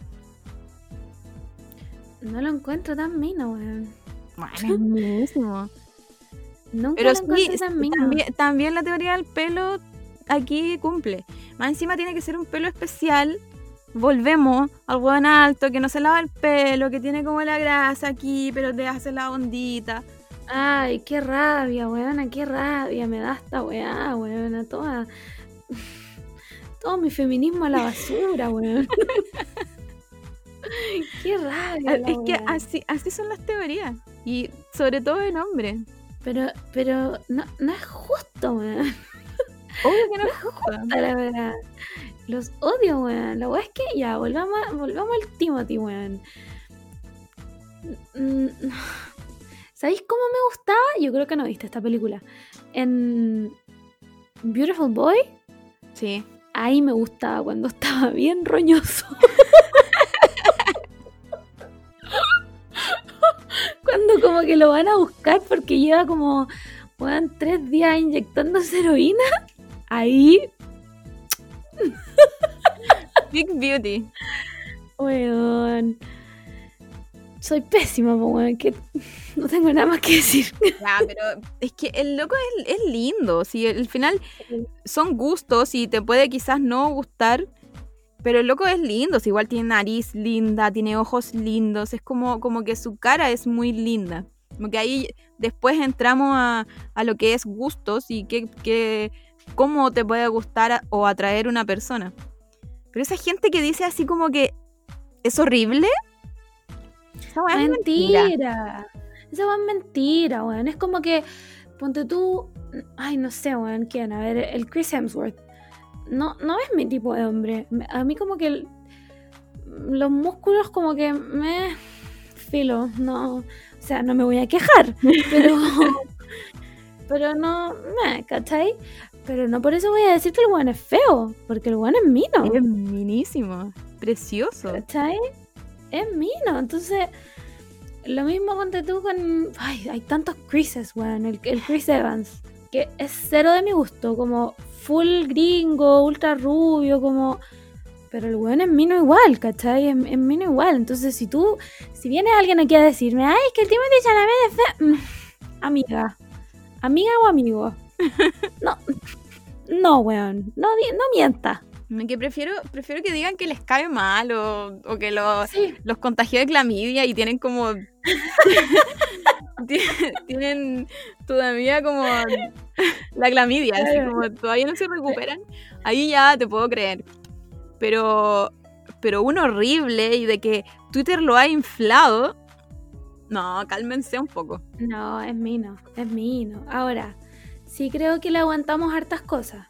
No lo encuentro tan mino, weón. Bueno, *laughs* es. Nunca Pero lo sí, encontré tan mino. también, también la teoría del pelo aquí cumple. Más encima tiene que ser un pelo especial. Volvemos al hueón alto que no se lava el pelo, que tiene como la grasa aquí, pero te hace la ondita. Ay, qué rabia, weona, qué rabia me da esta weá, weona, toda. *laughs* Todo mi feminismo a la basura, weón. *laughs* qué rabia. la es que así, así son las teorías. Y sobre todo en hombres. Pero, pero no, no es justo, weón. Obvio que no es justo. La verdad. Los odio, weón. La weá es que ya, volvamos, volvamos al Timothy, weón. *sighs* ¿Sabéis cómo me gustaba? Yo creo que no viste esta película. En Beautiful Boy, Sí. ahí me gustaba cuando *laughs* estaba bien roñoso. *laughs* cuando como que lo van a buscar porque lleva como, weón, tres días inyectándose heroína. Ahí *laughs* Big Beauty. Weón. Soy pésima, weón. Que no tengo nada más que decir. *laughs* Ya, pero es que el loco es, es lindo. Si al final son gustos y te puede quizás no gustar, pero el loco es lindo. Si igual tiene nariz linda, tiene ojos lindos, es como, como que su cara es muy linda. Como que ahí después entramos a, a lo que es gustos y que, que- cómo te puede gustar o atraer una persona. Pero esa gente que dice así como que es horrible. Esa weá es mentira. mentira. Esa weón es mentira, weón. Es como que, ponte tú. Ay, no sé, weón. ¿Quién? A ver, el Chris Hemsworth. No, no es mi tipo de hombre. A mí, como que el- los músculos, como que me. Filo, no. O sea, no me voy a quejar, pero. *laughs* pero no. Me, ¿cachai? Pero no por eso voy a decir que el weón es feo, porque el weón es mino. Es minísimo, precioso. ¿Cachai? Es mino. Entonces, lo mismo ponte tú con. Ay, hay tantos Chrises, weón. El, el Chris Evans. Que es cero de mi gusto. Como full gringo, ultra rubio, como. Pero el weón es mino igual, ¿cachai? Es, es mino igual. Entonces, si tú. Si viene alguien aquí a decirme, ay, es que el Timothy Chalamet es feo. mm, Amiga. Amiga o amigo. *laughs* No. No, weón. No, no mienta. Que prefiero, prefiero que digan que les cae mal o, o que los, Sí. los contagió de clamidia y tienen como. *laughs* Ti- tienen todavía como la clamidia, así como todavía no se recuperan. Ahí ya te puedo creer. Pero, pero un horrible y de que Twitter lo ha inflado. No, cálmense un poco. No, es mino, es mino. Ahora, sí creo que le aguantamos hartas cosas.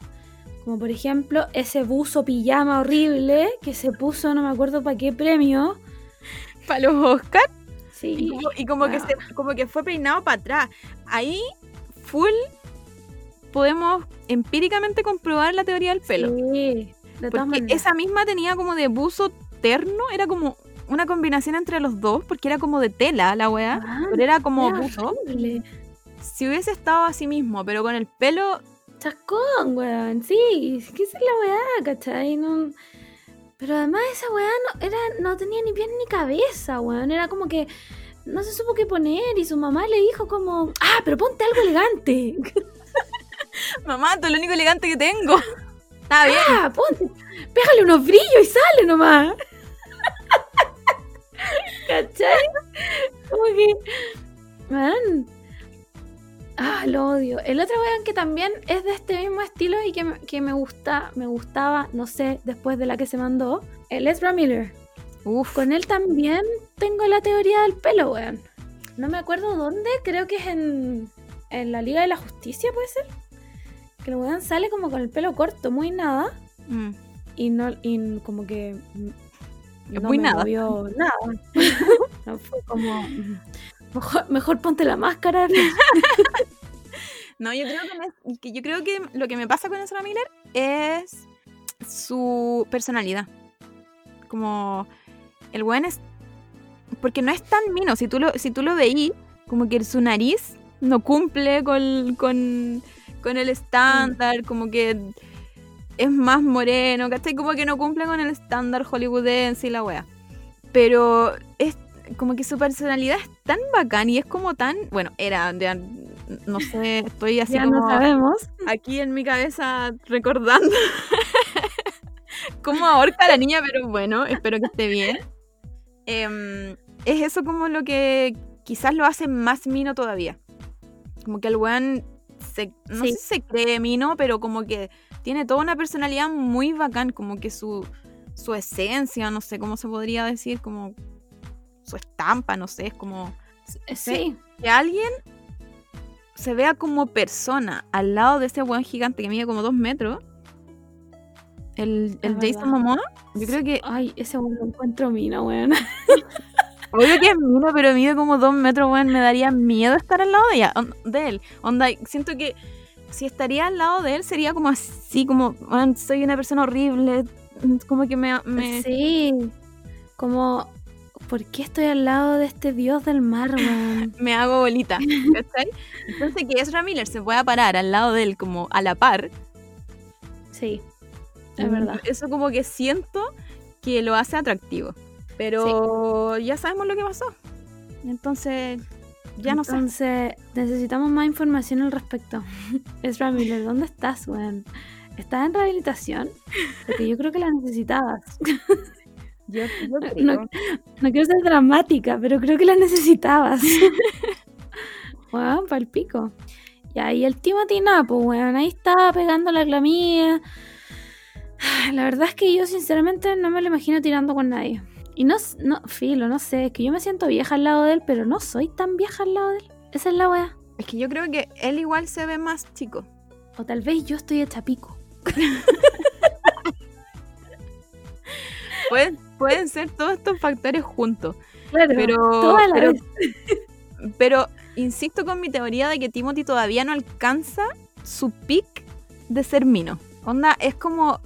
Como por ejemplo, ese buzo pijama horrible que se puso, no me acuerdo para qué premio. Para los Oscars. Y Sí. como, y como que se, como que fue peinado para atrás. Ahí, full, podemos empíricamente comprobar la teoría del pelo. Sí, de todas porque maneras. esa misma tenía como de buzo terno, era como una combinación entre los dos, porque era como de tela la weá, Ah, pero era como buzo. horrible. Si hubiese estado así mismo, pero con el pelo, Chascón, weón. Sí, ¿qué es la weá, cachai? No... Pero además esa weá no, era, no tenía ni pie ni cabeza, weón. Era como que no se supo qué poner y su mamá le dijo como, ah, pero ponte algo elegante. *laughs* mamá, tú es lo único elegante que tengo. Está bien. Ah, ponte, pégale unos brillos y sale nomás. *laughs* ¿Cachai? Como que. Man. Ah, lo odio. El otro weón que también es de este mismo estilo y que, me- que me gusta, me gustaba, no sé, después de la que se mandó. El Ezra Miller. Uf, Con él también tengo la teoría del pelo, weón. No me acuerdo dónde, creo que es en, en la Liga de la Justicia, puede ser. Que el weón sale como con el pelo corto, muy nada. Mm. y no y como que Es no muy me nada. movió nada. *laughs* No, fue como mejor, mejor ponte la máscara. *laughs* No, yo creo que, me- yo creo que lo que me pasa con Ezra Miller es su personalidad. Como el buen es porque no es tan mino, si tú lo si tú lo veís, como que su nariz no cumple con, con, con el estándar, como que es más moreno, ¿cachai? Como que no cumple con el estándar hollywoodense y la wea. Pero es como que su personalidad es tan bacán y es como tan, bueno, era, ya, no sé, estoy así ya como no sabemos. aquí en mi cabeza recordando *laughs* cómo ahorca a la niña, pero bueno, espero que esté bien. Em, es eso como lo que quizás lo hace más mino todavía. Como que el weón se, no Sí. sé si se cree mino, pero como que tiene toda una personalidad muy bacán, como que su, su esencia, no sé cómo se podría decir, como su estampa, no sé, es como Sí, que alguien se vea como persona al lado de ese buen gigante que mide como dos metros, el, el Jason. Momoa, yo creo que, Ay, ese buen lo encuentro mina, weón. *laughs* obvio que es mino, pero mide como dos metros, weón, me daría miedo estar al lado de, ella, on- de él. Onda, siento que si estaría al lado de él sería como así, como, weón, soy una persona horrible, como que me... me- Sí. Como, ¿por qué estoy al lado de este dios del mar, *laughs* me hago bolita, *laughs* ¿cachai? Entonces que Ezra Miller se pueda parar al lado de él como a la par, Sí, es Mm, verdad. Eso como que siento que lo hace atractivo. Pero ya sabemos lo que pasó. Entonces, ya no sé. Entonces, necesitamos más información al respecto. *laughs* Ezra Miller, ¿dónde estás, weón? ¿Estás en rehabilitación? Porque yo creo que la necesitabas. Yo, No, no quiero ser dramática, pero creo que la necesitabas. *laughs* weón, pa'l pico. Y el Timothy Napo, weón, ahí estaba pegando la clamía. *sighs* La verdad es que yo sinceramente no me lo imagino tirando con nadie. Y no, no, filo, no sé, es que yo me siento vieja al lado de él, pero no soy tan vieja al lado de él. Esa es la weá. Es que yo creo que él igual se ve más chico. O tal vez yo estoy hecha pico. *laughs* Pueden, pueden ser todos estos factores juntos. Claro, Pero, toda la pero, *laughs* pero insisto con mi teoría de que Timothy todavía no alcanza su peak de ser mino. Onda, es como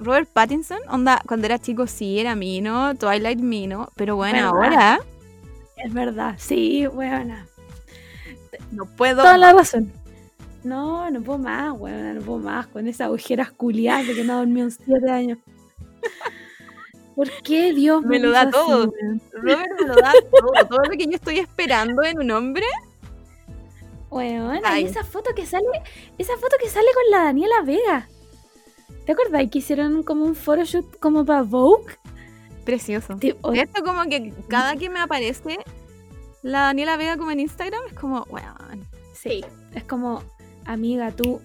Robert Pattinson. Onda, cuando era chico sí era mino, Twilight mino. Pero bueno, ¿Verdad? ahora Es verdad, sí, weona. no puedo. Toda la razón. No, no puedo más, weona, no puedo más con esas agujeras culiadas de que no dormí en siete años. ¿Por qué Dios Me lo da así, todo. weón? *laughs* Robert me lo da todo, todo lo que yo estoy esperando en un hombre. Ay. y esa foto que sale, esa foto que sale con la Daniela Vega. ¿Te acordáis que hicieron como un photoshoot como para Vogue? Precioso. Tipo, Esto como que cada que me aparece la Daniela Vega como en Instagram es como, weón. Sí, es como, amiga, tú.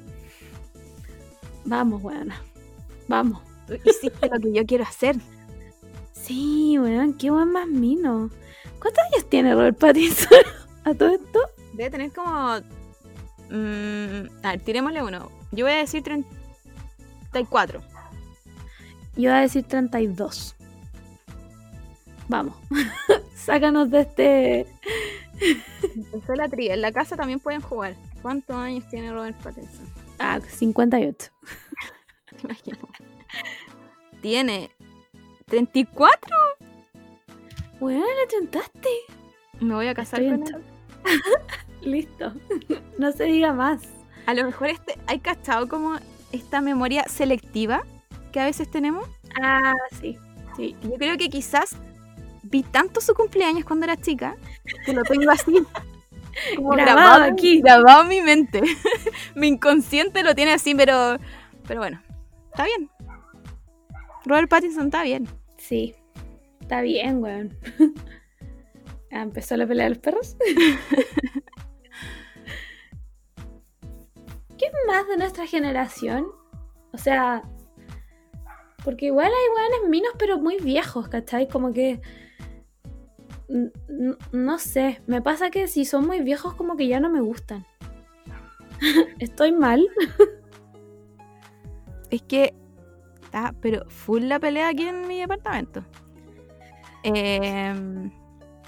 Vamos, weona. Vamos. Tú hiciste lo que yo quiero hacer. Sí, weón, qué buen más mino. ¿Cuántos años tiene Robert Pattinson *laughs* a todo esto? Debe tener como... mm, a ver, tirémosle uno. Yo voy a decir 34. Yo voy a decir 32. Vamos. *laughs* Sácanos de este. Empezó la. En la casa también pueden jugar. ¿Cuántos años tiene Robert Pattinson? Ah, 58. Te *laughs* imagino. Tiene 34. Weón, la chuntaste. Me voy a casar Estoy con él. *laughs* Listo. *laughs* no se diga más. A lo mejor este, hay cachado como esta memoria selectiva que a veces tenemos. Ah, sí. Sí. Yo creo que quizás vi tanto su cumpleaños cuando era chica que lo tengo así. *laughs* Como Grabado en- aquí. Grabado en mi mente. mi inconsciente lo tiene así, pero. Pero bueno. Está bien. Robert Pattinson está bien. Sí. Está bien, weón. *laughs* Ah, Empezó la pelea de los perros. *laughs* ¿Qué más de nuestra generación? O sea, porque igual hay weones minos, pero muy viejos, ¿cachai? Como que. No sé, me pasa que si son muy viejos, como que ya no me gustan. *laughs* ¿Estoy mal? Es que Pero full la pelea aquí en mi departamento. Em,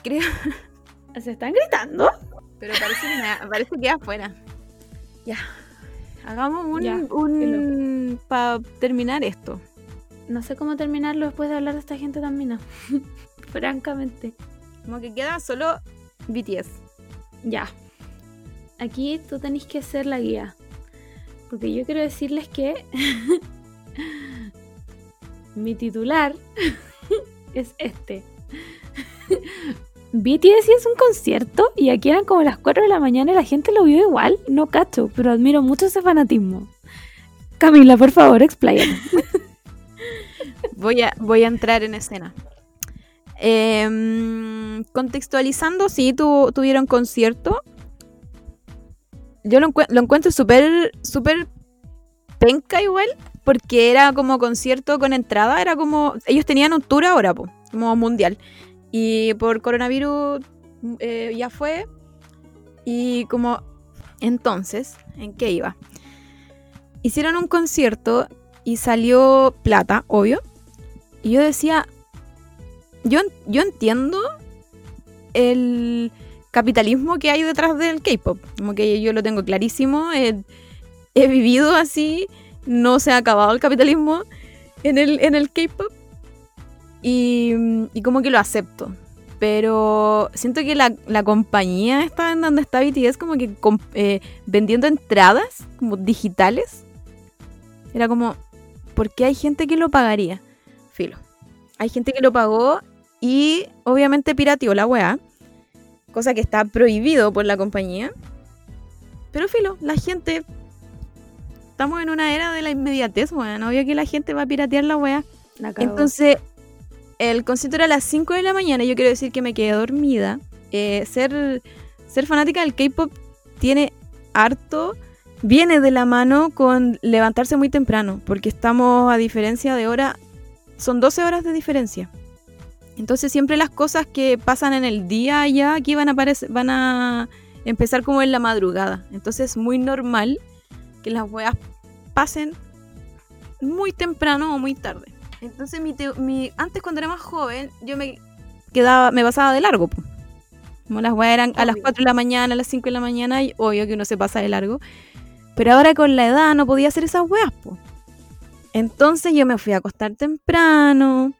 creo. *laughs* ¿Se están gritando? Pero parece que, me- parece que afuera. Ya. Hagamos un. Ya, un para terminar esto. No sé cómo terminarlo después de hablar de esta gente tan mina. *laughs* Francamente. Como que queda solo BTS. Ya. Aquí tú tenés que ser la guía. Porque yo quiero decirles que *laughs* mi titular *laughs* es este. *laughs* BTS es un concierto y aquí eran como las 4 de la mañana y la gente lo vio igual. No cacho, pero admiro mucho ese fanatismo. Camila, por favor, expláyate. *laughs* Voy a, voy a entrar en escena. Em, contextualizando, sí, tu- tuvieron concierto. Yo lo, lo encuentro súper, súper penca igual, porque era como concierto con entrada, era como... Ellos tenían un tour ahora, po, como mundial. Y por coronavirus eh, ya fue. Y como... Entonces, ¿en qué iba? Hicieron un concierto y salió plata, obvio. Y yo decía, yo, yo entiendo el capitalismo que hay detrás del K-pop. Como que yo lo tengo clarísimo. He, he vivido así. No se ha acabado el capitalismo en el, en el K-pop. Y, y como que lo acepto. Pero siento que la, la compañía está en donde está BTS como que eh, vendiendo entradas como digitales. Era como, ¿por qué hay gente que lo pagaría? Filo. Hay gente que lo pagó y obviamente pirateó la weá. Cosa que está prohibido por la compañía. Pero filo, la gente... Estamos en una era de la inmediatez, weón. Obvio que la gente va a piratear la weá. La. Entonces, el concierto era a las 5 de la mañana. Yo quiero decir que me quedé dormida. Eh, ser, ser fanática del K-pop tiene harto. Viene de la mano con levantarse muy temprano. Porque estamos, a diferencia de hora, son 12 horas de diferencia. Entonces, siempre las cosas que pasan en el día ya aquí van a, van a empezar como en la madrugada. Entonces, es muy normal que las weas pasen muy temprano o muy tarde. Entonces, mi teo- mi- antes cuando era más joven, yo me quedaba, me pasaba de largo. po. Como las weas eran a las Obvio. 4 de la mañana, a las 5 de la mañana, y obvio que uno se pasa de largo. Pero ahora con la edad no podía hacer esas weas, po. Entonces yo me fui a acostar temprano,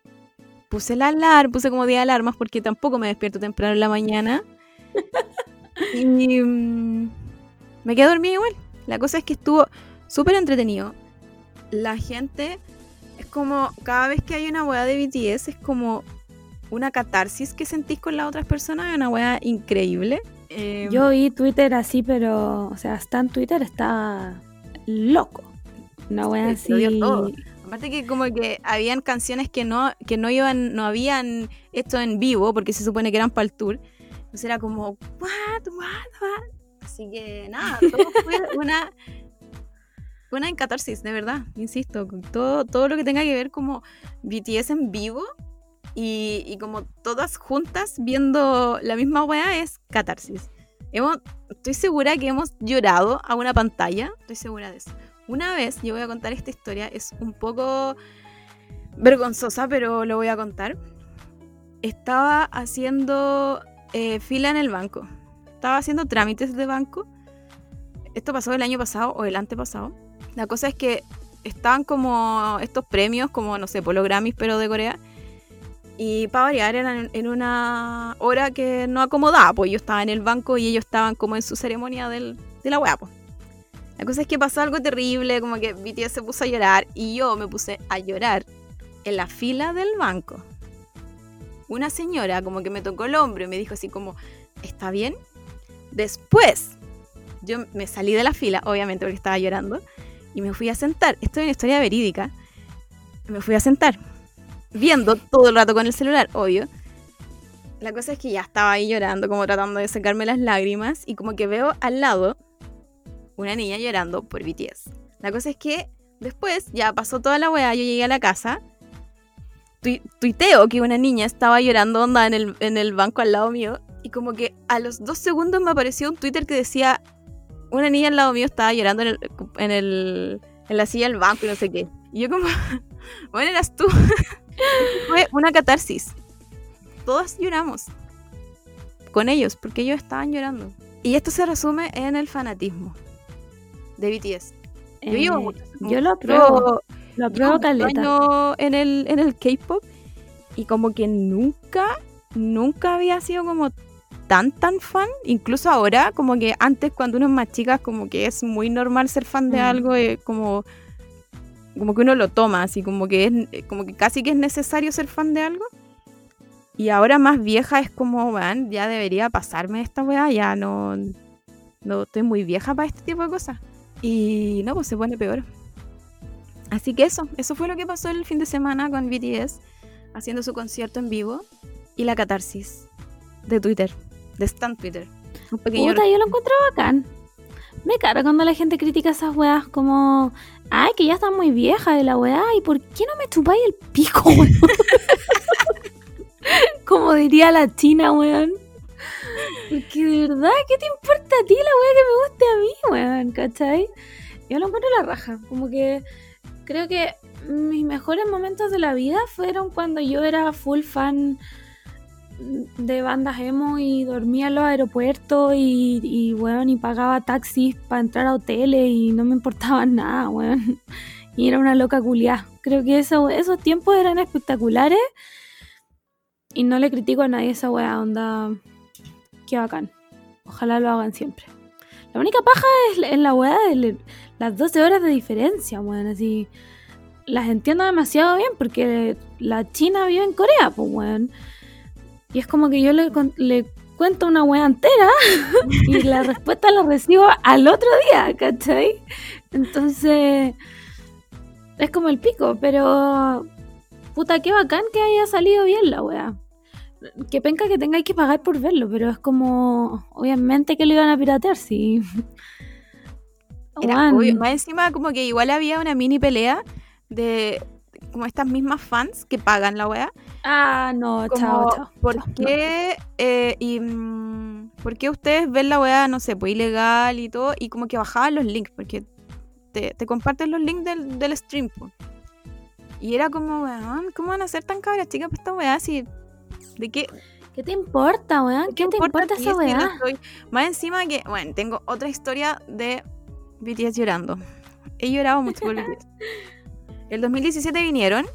puse la alarma, puse como 10 alarmas porque tampoco me despierto temprano en la mañana. *laughs* y mm, me quedé dormida igual. La cosa es que estuvo súper entretenido. La gente es como, cada vez que hay una weá de BTS, es como una catarsis que sentís con las otras personas, es una weá increíble. Eh, Yo vi Twitter así, pero, o sea, está en Twitter, está loco. Una dio así. Aparte que como que habían canciones que no, que no iban, no habían hecho en vivo, porque se supone que eran para el tour. Entonces era como, what, what, what. Así que nada, todo fue una, una en catarsis, de verdad, insisto. Todo, todo lo que tenga que ver como BTS en vivo y, y como todas juntas viendo la misma wea es catarsis. Hemos, estoy segura que hemos llorado a una pantalla, estoy segura de eso. Una vez, yo voy a contar esta historia, es un poco vergonzosa, pero lo voy a contar. Estaba haciendo eh, fila en el banco. Estaba haciendo trámites de banco. Esto pasó el año pasado o el antepasado. La cosa es que estaban como estos premios, como no sé, por los Grammys, pero de Corea. Y para variar, eran en una hora que no acomodaba, pues yo estaba en el banco y ellos estaban como en su ceremonia del, de la weá, pues. La cosa es que pasó algo terrible, como que BTS se puso a llorar y yo me puse a llorar en la fila del banco. Una señora como que me tocó el hombro y me dijo así como, ¿está bien? Después, yo me salí de la fila, obviamente porque estaba llorando, y me fui a sentar. Esto es una historia verídica. Me fui a sentar, viendo todo el rato con el celular, obvio. La cosa es que ya estaba ahí llorando, como tratando de secarme las lágrimas, y como que veo al lado una niña llorando por BTS. La cosa es que después ya pasó toda la weá, yo llegué a la casa, tui- tuiteo que una niña estaba llorando onda en el, en el banco al lado mío, y como que a los dos segundos me apareció un Twitter que decía, una niña al lado mío estaba llorando en, el, en, el, en la silla del banco y no sé qué. Y yo como, *laughs* Bueno, eras tú. *laughs* Fue una catarsis. Todas lloramos. Con ellos, porque ellos estaban llorando. Y esto se resume en el fanatismo de BTS. Yo, Eh, mucho- yo lo apruebo. Lo apruebo caleta. en el, en el K-pop y como que nunca, nunca había sido como tan, tan fan. Incluso ahora, como que antes cuando uno es más chica, como que es muy normal ser fan de Mm. algo, eh, como, como que uno lo toma, así como que, es, como que casi que es necesario ser fan de algo. Y ahora más vieja es como, weón, ya debería pasarme esta weá, ya no, no estoy muy vieja para este tipo de cosas. Y no, pues se pone peor. Así que eso, eso fue lo que pasó el fin de semana con BTS, haciendo su concierto en vivo y la catarsis de Twitter, de Stan Twitter. Un pequeño Puta, yo lo encuentro bacán. Me cara cuando la gente critica esas weas como, ay, que ya está muy vieja de la weá, ¿y por qué no me chupáis el pico, *laughs* weón? como diría la china, weón. Porque de verdad, ¿qué te importa a ti la weá que me guste a mí, weón? ¿Cachai? Yo lo encuentro la raja. Como que creo que mis mejores momentos de la vida fueron cuando yo era full fan de bandas emo y dormía en los aeropuertos y, y y pagaba taxis para entrar a hoteles y no me importaba *laughs* nada, weón. Y era una loca culiá. Creo que eso, esos tiempos eran espectaculares y no le critico a nadie esa weá, onda. Qué bacán. Ojalá lo hagan siempre. La única paja es, es la weá de las 12 horas de diferencia, weón. Así. Las entiendo demasiado bien porque la China vive en Corea, pues, weón. Y es como que yo le, le cuento una weá entera *laughs* y la respuesta la recibo al otro día, ¿cachai? Entonces. Es como el pico, pero. Puta, qué bacán que haya salido bien la weá. Que penca que tengáis que pagar por verlo, pero es como. Obviamente que lo iban a piratear, sí. Era obvio. Más encima, como que igual había una mini pelea de como estas mismas fans que pagan la weá. Ah, no, Como, chao, chao. ¿Por chao, qué, eh, y, mm, ¿Por qué ustedes ven la weá, no sé, pues ilegal y todo? Y como que bajaban los links, porque te, te comparten los links del, del stream. Y era como, weón, ¿cómo van a ser tan cabras chicas para esta weá? Si, ¿De qué. ¿Qué te importa, weón? ¿Qué te importa a ti esa no weá? Más encima que, bueno, tengo otra historia de BTS llorando. He llorado mucho por BTS. *laughs* El 2017 vinieron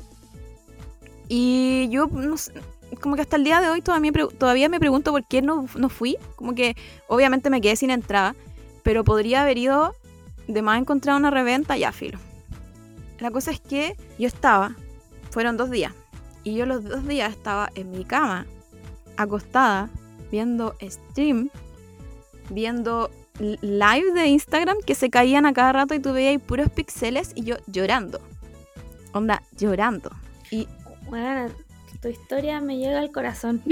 y yo como que hasta el día de hoy todavía, todavía me pregunto por qué no, no fui. Como que obviamente me quedé sin entrada, pero podría haber ido de más encontrar una reventa, ya filo. La cosa es que yo estaba, fueron dos días, y yo los dos días estaba en mi cama, acostada, viendo stream, viendo live de Instagram que se caían a cada rato y tú veías puros pixeles y yo llorando. Onda, llorando. Y Weón, tu historia me llega al corazón. *laughs*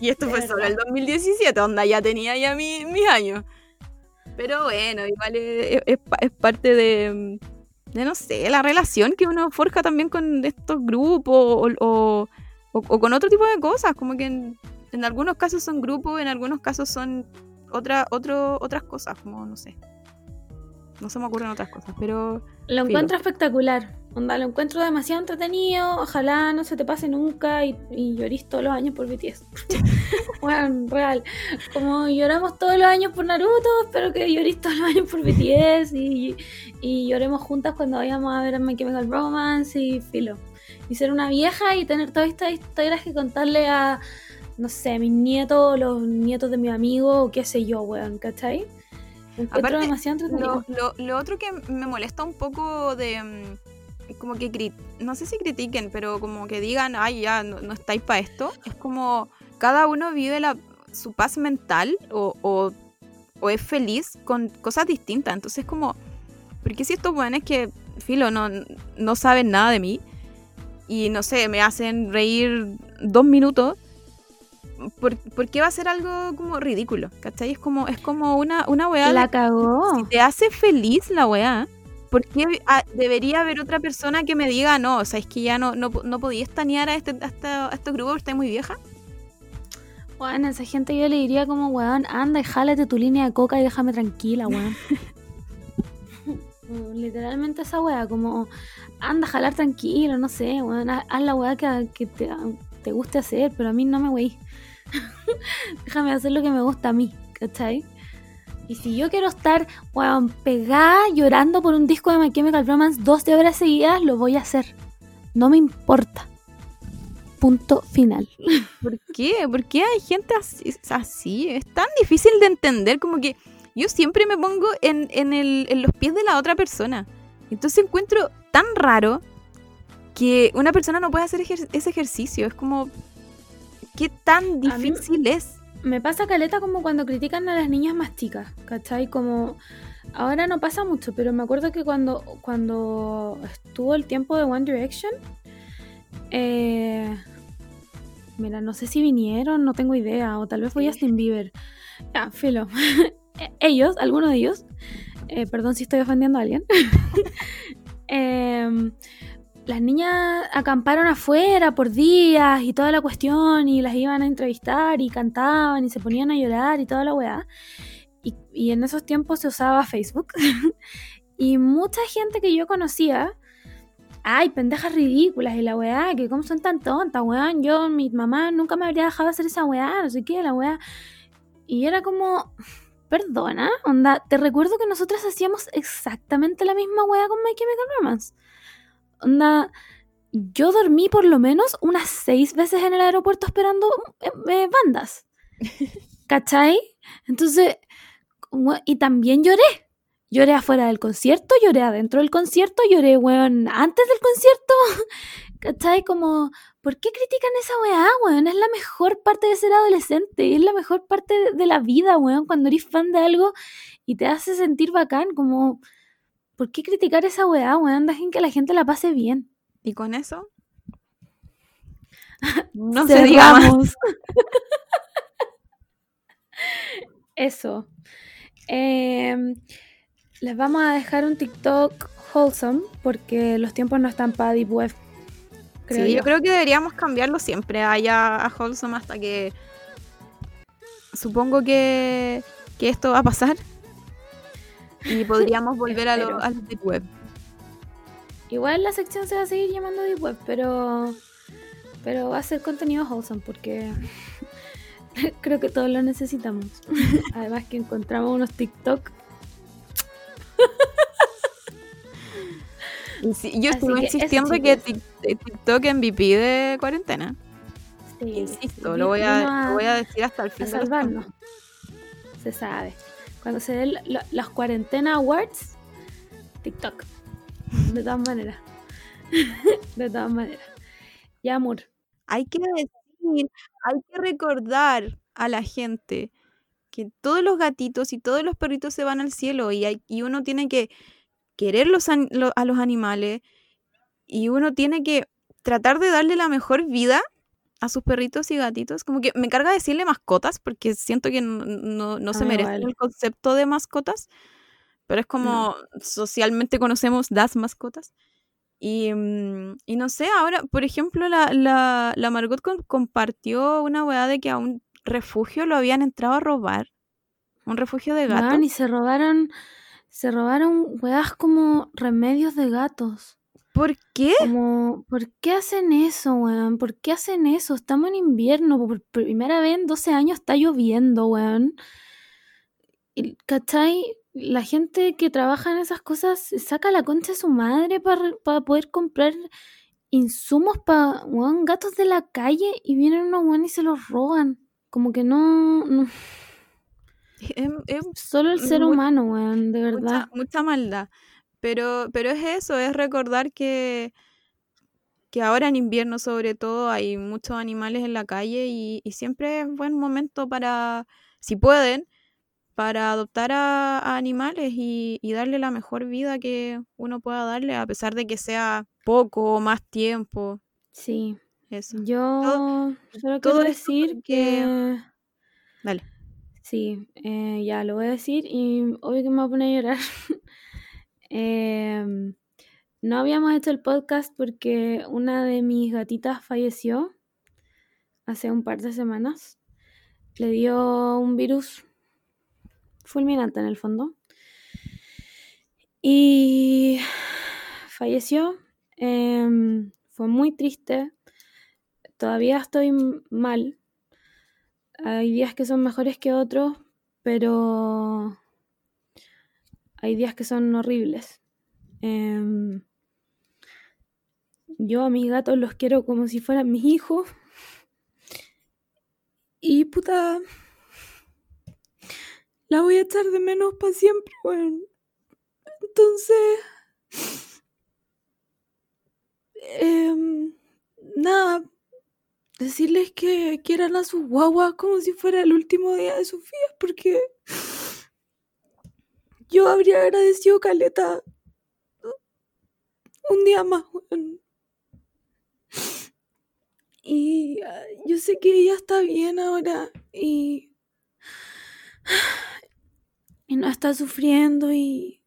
Y esto De fue solo verdad. el 2017, onda, ya tenía ya mi- mis años. Pero bueno, igual es, es- es pa- es parte de, de, no sé, la relación que uno forja también con estos grupos o, o- o- o con otro tipo de cosas. Como que en, en algunos casos son grupos, en algunos casos son otra, otro, otras cosas, como no sé. No se me ocurren otras cosas, pero Lo Filo. encuentro espectacular. Onda, lo encuentro demasiado entretenido. Ojalá no se te pase nunca y, y llorís todos los años por BTS. bueno, *laughs* real. Como lloramos todos los años por Naruto, espero que llorís todos los años por BTS y, y lloremos juntas cuando vayamos a ver My Chemical Romance y filo. Y ser una vieja y tener todas estas historias que contarle a, no sé, mis nietos, los nietos de mi amigo o qué sé yo, weón, ¿cachai? Aparte, demasiado. Lo, lo- lo otro que me molesta un poco de. mm, Como que. No sé si critiquen, pero como que digan, ay, ya, no, no estáis para esto. Es como. Cada uno vive la, su paz mental o, o, o es feliz con cosas distintas. Entonces, como. Porque si estos buenos que, filo, no, no saben nada de mí y no sé, me hacen reír dos minutos. ¿Por, por qué va a ser algo como ridículo? ¿Cachai? Es como, es como una, una weá La cagó. si te hace feliz la weá, ¿por qué debería haber otra persona que me diga, no, o sea, es que ya no, no, no podía estanear a, este, a, esta- a estos grupos porque estás muy vieja? Bueno, a esa gente yo le diría como, weón, anda y jálate tu línea de coca y déjame tranquila, weón. *laughs* Literalmente esa weá, como anda a jalar tranquilo, no sé, weón, haz, haz la weá que, que te, te guste hacer, pero a mí no me wey. Déjame hacer lo que me gusta a mí, ¿cachai? Y si yo quiero estar, pegada llorando por un disco de My Chemical Romance 12 horas seguidas, lo voy a hacer. No me importa. Punto final. *laughs* ¿Por qué? ¿Por qué hay gente así? Es tan difícil de entender como que yo siempre me pongo en, los pies de la otra persona. Entonces encuentro tan raro que una persona no puede hacer ese ejercicio. Es como, ¿qué tan difícil es? Me pasa caleta como cuando critican a las niñas más chicas, ¿cachai? Como ahora no pasa mucho, pero me acuerdo que cuando, cuando estuvo el tiempo de One Direction, eh, mira, no sé si vinieron, no tengo idea, o tal vez fue Sí. Justin Bieber. Ya, filo. *laughs* ellos, algunos de ellos, eh, perdón si estoy ofendiendo a alguien, *laughs* em, las niñas acamparon afuera por días y toda la cuestión y las iban a entrevistar y cantaban y se ponían a llorar y toda la weá. Y, y en esos tiempos se usaba Facebook. *laughs* y mucha gente que yo conocía, ay, pendejas ridículas y la weá, que cómo son tan tontas, weón. Yo, mi mamá nunca me habría dejado hacer esa weá, no sé qué, la weá. Y era como, perdona, onda, te recuerdo que nosotras hacíamos exactamente la misma weá con My Chemical Romance. Onda, yo dormí por lo menos unas seis veces en el aeropuerto esperando eh, eh, bandas. *laughs* ¿Cachai? Entonces, y también lloré. Lloré afuera del concierto, lloré adentro del concierto, lloré, weón, antes del concierto. *laughs* ¿Cachai? Como, ¿por qué critican esa weá, weón? Es la mejor parte de ser adolescente, es la mejor parte de la vida, weón, cuando eres fan de algo y te hace sentir bacán, como, ¿por qué criticar esa weá, weón? Dejen que la gente la pase bien. Y con eso, *laughs* no se diga más. Cerramos. *laughs* Eso. Em, les vamos a dejar un TikTok wholesome porque los tiempos no están para Deep Web. Creo sí, yo yo. creo que deberíamos cambiarlo siempre allá a Wholesome hasta que. Supongo que, que esto va a pasar. Y podríamos volver a, lo, a los deep web. Igual la sección se va a seguir llamando Deep Web, pero, pero va a ser contenido wholesome porque *laughs* creo que todos lo necesitamos. *laughs* Además que encontramos unos TikTok. Sí, yo estuve que insistiendo que. Tik- eh, TikTok MVP de cuarentena. Sí, Insisto, lo voy, a, lo voy a decir hasta el a fin. de los salvarnos. Se sabe. Cuando se den los cuarentena awards, TikTok. De todas maneras. *laughs* De todas maneras. Ya, amor. Hay que decir, hay que recordar a la gente que todos los gatitos y todos los perritos se van al cielo y, hay, y uno tiene que querer los an- lo- a los animales y uno tiene que tratar de darle la mejor vida a sus perritos y gatitos. Como que me carga decirle mascotas porque siento que no, no- no se Ah, merece igual. el concepto de mascotas, pero es como socialmente conocemos las mascotas. Y, mm, y no sé, ahora, por ejemplo, la, la, la Margot com- compartió una weá de que a un refugio lo habían entrado a robar. Un refugio de gatos. Weón, y se robaron. Se robaron weas como remedios de gatos. ¿Por qué? Como, ¿por qué hacen eso, weón? ¿Por qué hacen eso? Estamos en invierno, por primera vez en 12 años está lloviendo, weón. ¿Cachai? La gente que trabaja en esas cosas saca la concha de su madre para poder comprar insumos para, weón, gatos de la calle y vienen unos weón y se los roban. Como que no, no- Solo el ser humano, weón, de mucha, verdad. mucha maldad. Pero, pero es eso, es recordar que, que ahora en invierno sobre todo hay muchos animales en la calle y, y siempre es buen momento para, si pueden, para adoptar a, a animales y, y darle la mejor vida que uno pueda darle, a pesar de que sea poco o más tiempo. Sí. Eso. Yo solo todo quiero decir que... Dale. Sí, eh, ya lo voy a decir y obvio que me voy a poner a llorar. *laughs* Em, no habíamos hecho el podcast porque una de mis gatitas falleció hace un par de semanas. Le dio un virus fulminante en el fondo. Y falleció. Em, fue muy triste. Todavía estoy mal. Hay días que son mejores que otros, pero hay días que son horribles. Em, yo a mis gatos los quiero como si fueran mis hijos. Y puta, la voy a echar de menos para siempre, bueno. Entonces, em, nada, decirles que quieran a sus guaguas como si fuera el último día de sus vidas, porque yo habría agradecido Caleta un día más, Y ah, yo sé que ella está bien ahora y, y no está sufriendo y,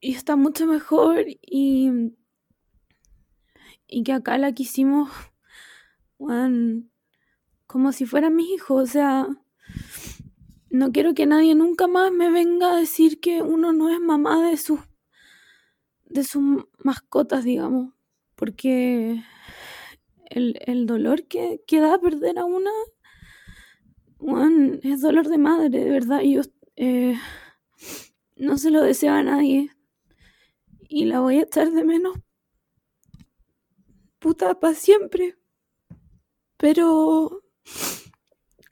y está mucho mejor y, y que acá la quisimos como si fuera mi hijo, o sea, no quiero que nadie nunca más me venga a decir que uno no es mamá de sus de sus mascotas, digamos, porque el, dolor que, que, da perder a una es dolor de madre, de verdad. Y yo eh, no se lo deseo a nadie. Y la voy a echar de menos. Puta, para siempre. Pero,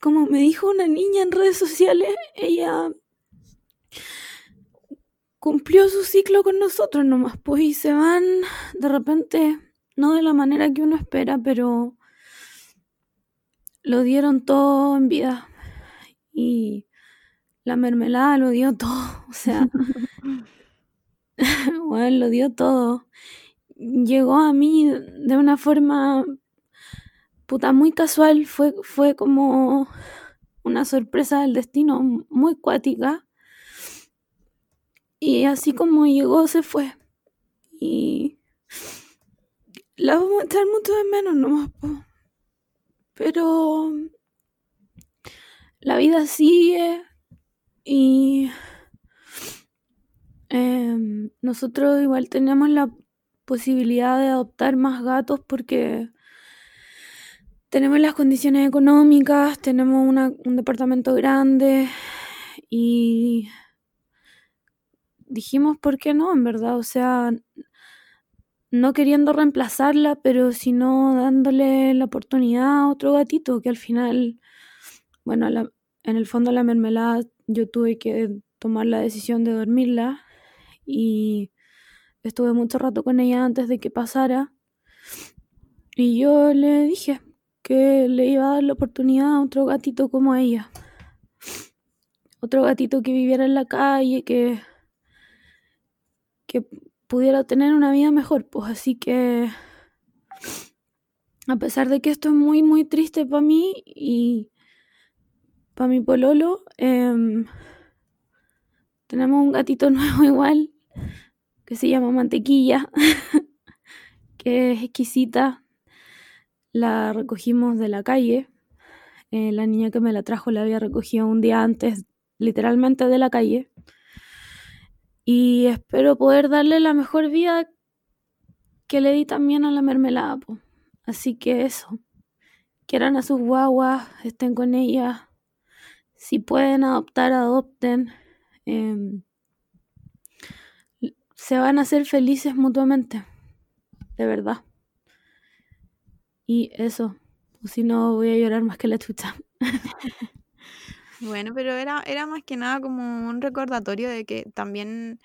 como me dijo una niña en redes sociales, ella cumplió su ciclo con nosotros nomás, pues, y se van de repente no de la manera que uno espera, pero lo dieron todo en vida. Y la mermelada lo dio todo, o sea, *laughs* bueno, lo dio todo. Llegó a mí de una forma puta muy casual, fue, fue como una sorpresa del destino muy cuática. Y así como llegó, se fue. Y la vamos a echar mucho de menos nomás, pero la vida sigue y em, nosotros igual tenemos la posibilidad de adoptar más gatos porque tenemos las condiciones económicas, tenemos un departamento grande y dijimos, ¿por qué no? En verdad, o sea, no queriendo reemplazarla, pero sino dándole la oportunidad a otro gatito que al final, bueno, en el fondo la mermelada yo tuve que tomar la decisión de dormirla y estuve mucho rato con ella antes de que pasara y yo le dije que le iba a dar la oportunidad a otro gatito como ella. Otro gatito que viviera en la calle, que, que pudiera tener una vida mejor. Pues así que, a pesar de que esto es muy, muy triste para mí y para mi pololo, em, tenemos un gatito *laughs* nuevo igual, que se llama Mantequilla, *laughs* que es exquisita. La recogimos de la calle. Eh, la niña que me la trajo la había recogido un día antes, literalmente de la calle y espero poder darle la mejor vida que le di también a la mermelada. Así que eso, quieran a sus guaguas, estén con ellas, si pueden adoptar, adopten. Em, se van a hacer felices mutuamente, de verdad. Y eso, o si no voy a llorar más que la chucha. *laughs* Bueno, pero era, era más que nada como un recordatorio de que también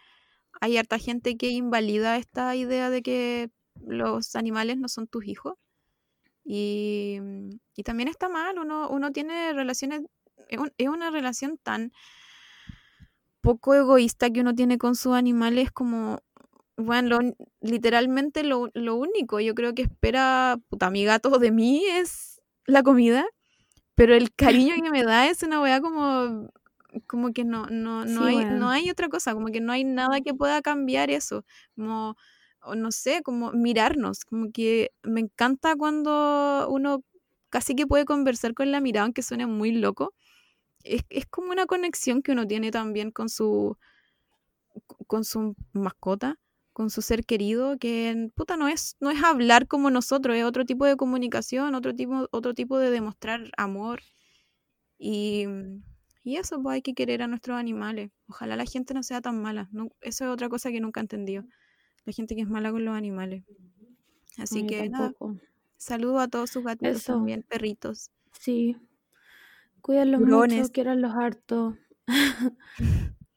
hay harta gente que invalida esta idea de que los animales no son tus hijos. Y, y también está mal, uno, uno tiene relaciones, es, una relación tan poco egoísta que uno tiene con sus animales como, bueno, literalmente lo, lo, único, yo creo que espera, puta, mi gato de mí es la comida pero el cariño que me da es una weá como, como que no, no, no, hay, no hay otra cosa, como que no hay nada que pueda cambiar eso. Como, no sé, como mirarnos, como que me encanta cuando uno casi que puede conversar con la mirada, aunque suene muy loco. Es, es como una conexión que uno tiene también con su, con su mascota. Con su ser querido, que puta no es, no es hablar como nosotros, es otro tipo de comunicación, otro tipo, otro tipo de demostrar amor. Y, y eso, pues hay que querer a nuestros animales. Ojalá la gente no sea tan mala. eso es otra cosa que nunca he entendido. La gente que es mala con los animales. Así que nada. Saludo a todos sus gatitos también, perritos. Sí. Cuídenlos mucho, quieran los hartos. *laughs*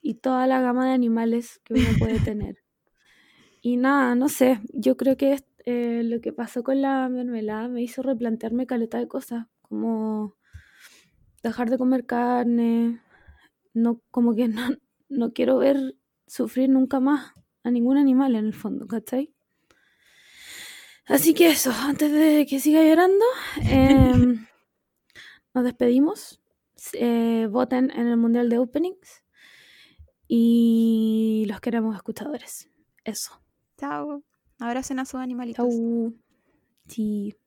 y toda la gama de animales que uno puede tener. Y nada, no sé, yo creo que eh, lo que pasó con la mermelada me hizo replantearme caleta de cosas, como dejar de comer carne, no, como que *laughs* no, no quiero ver sufrir nunca más a ningún animal en el fondo, ¿cachai? Así que eso, antes de que siga llorando, em, *laughs* nos despedimos. Eh, voten en el Mundial de Openings. Y los queremos escuchadores. Eso. Chao. Abracen a sus animalitos. Chao. Sí.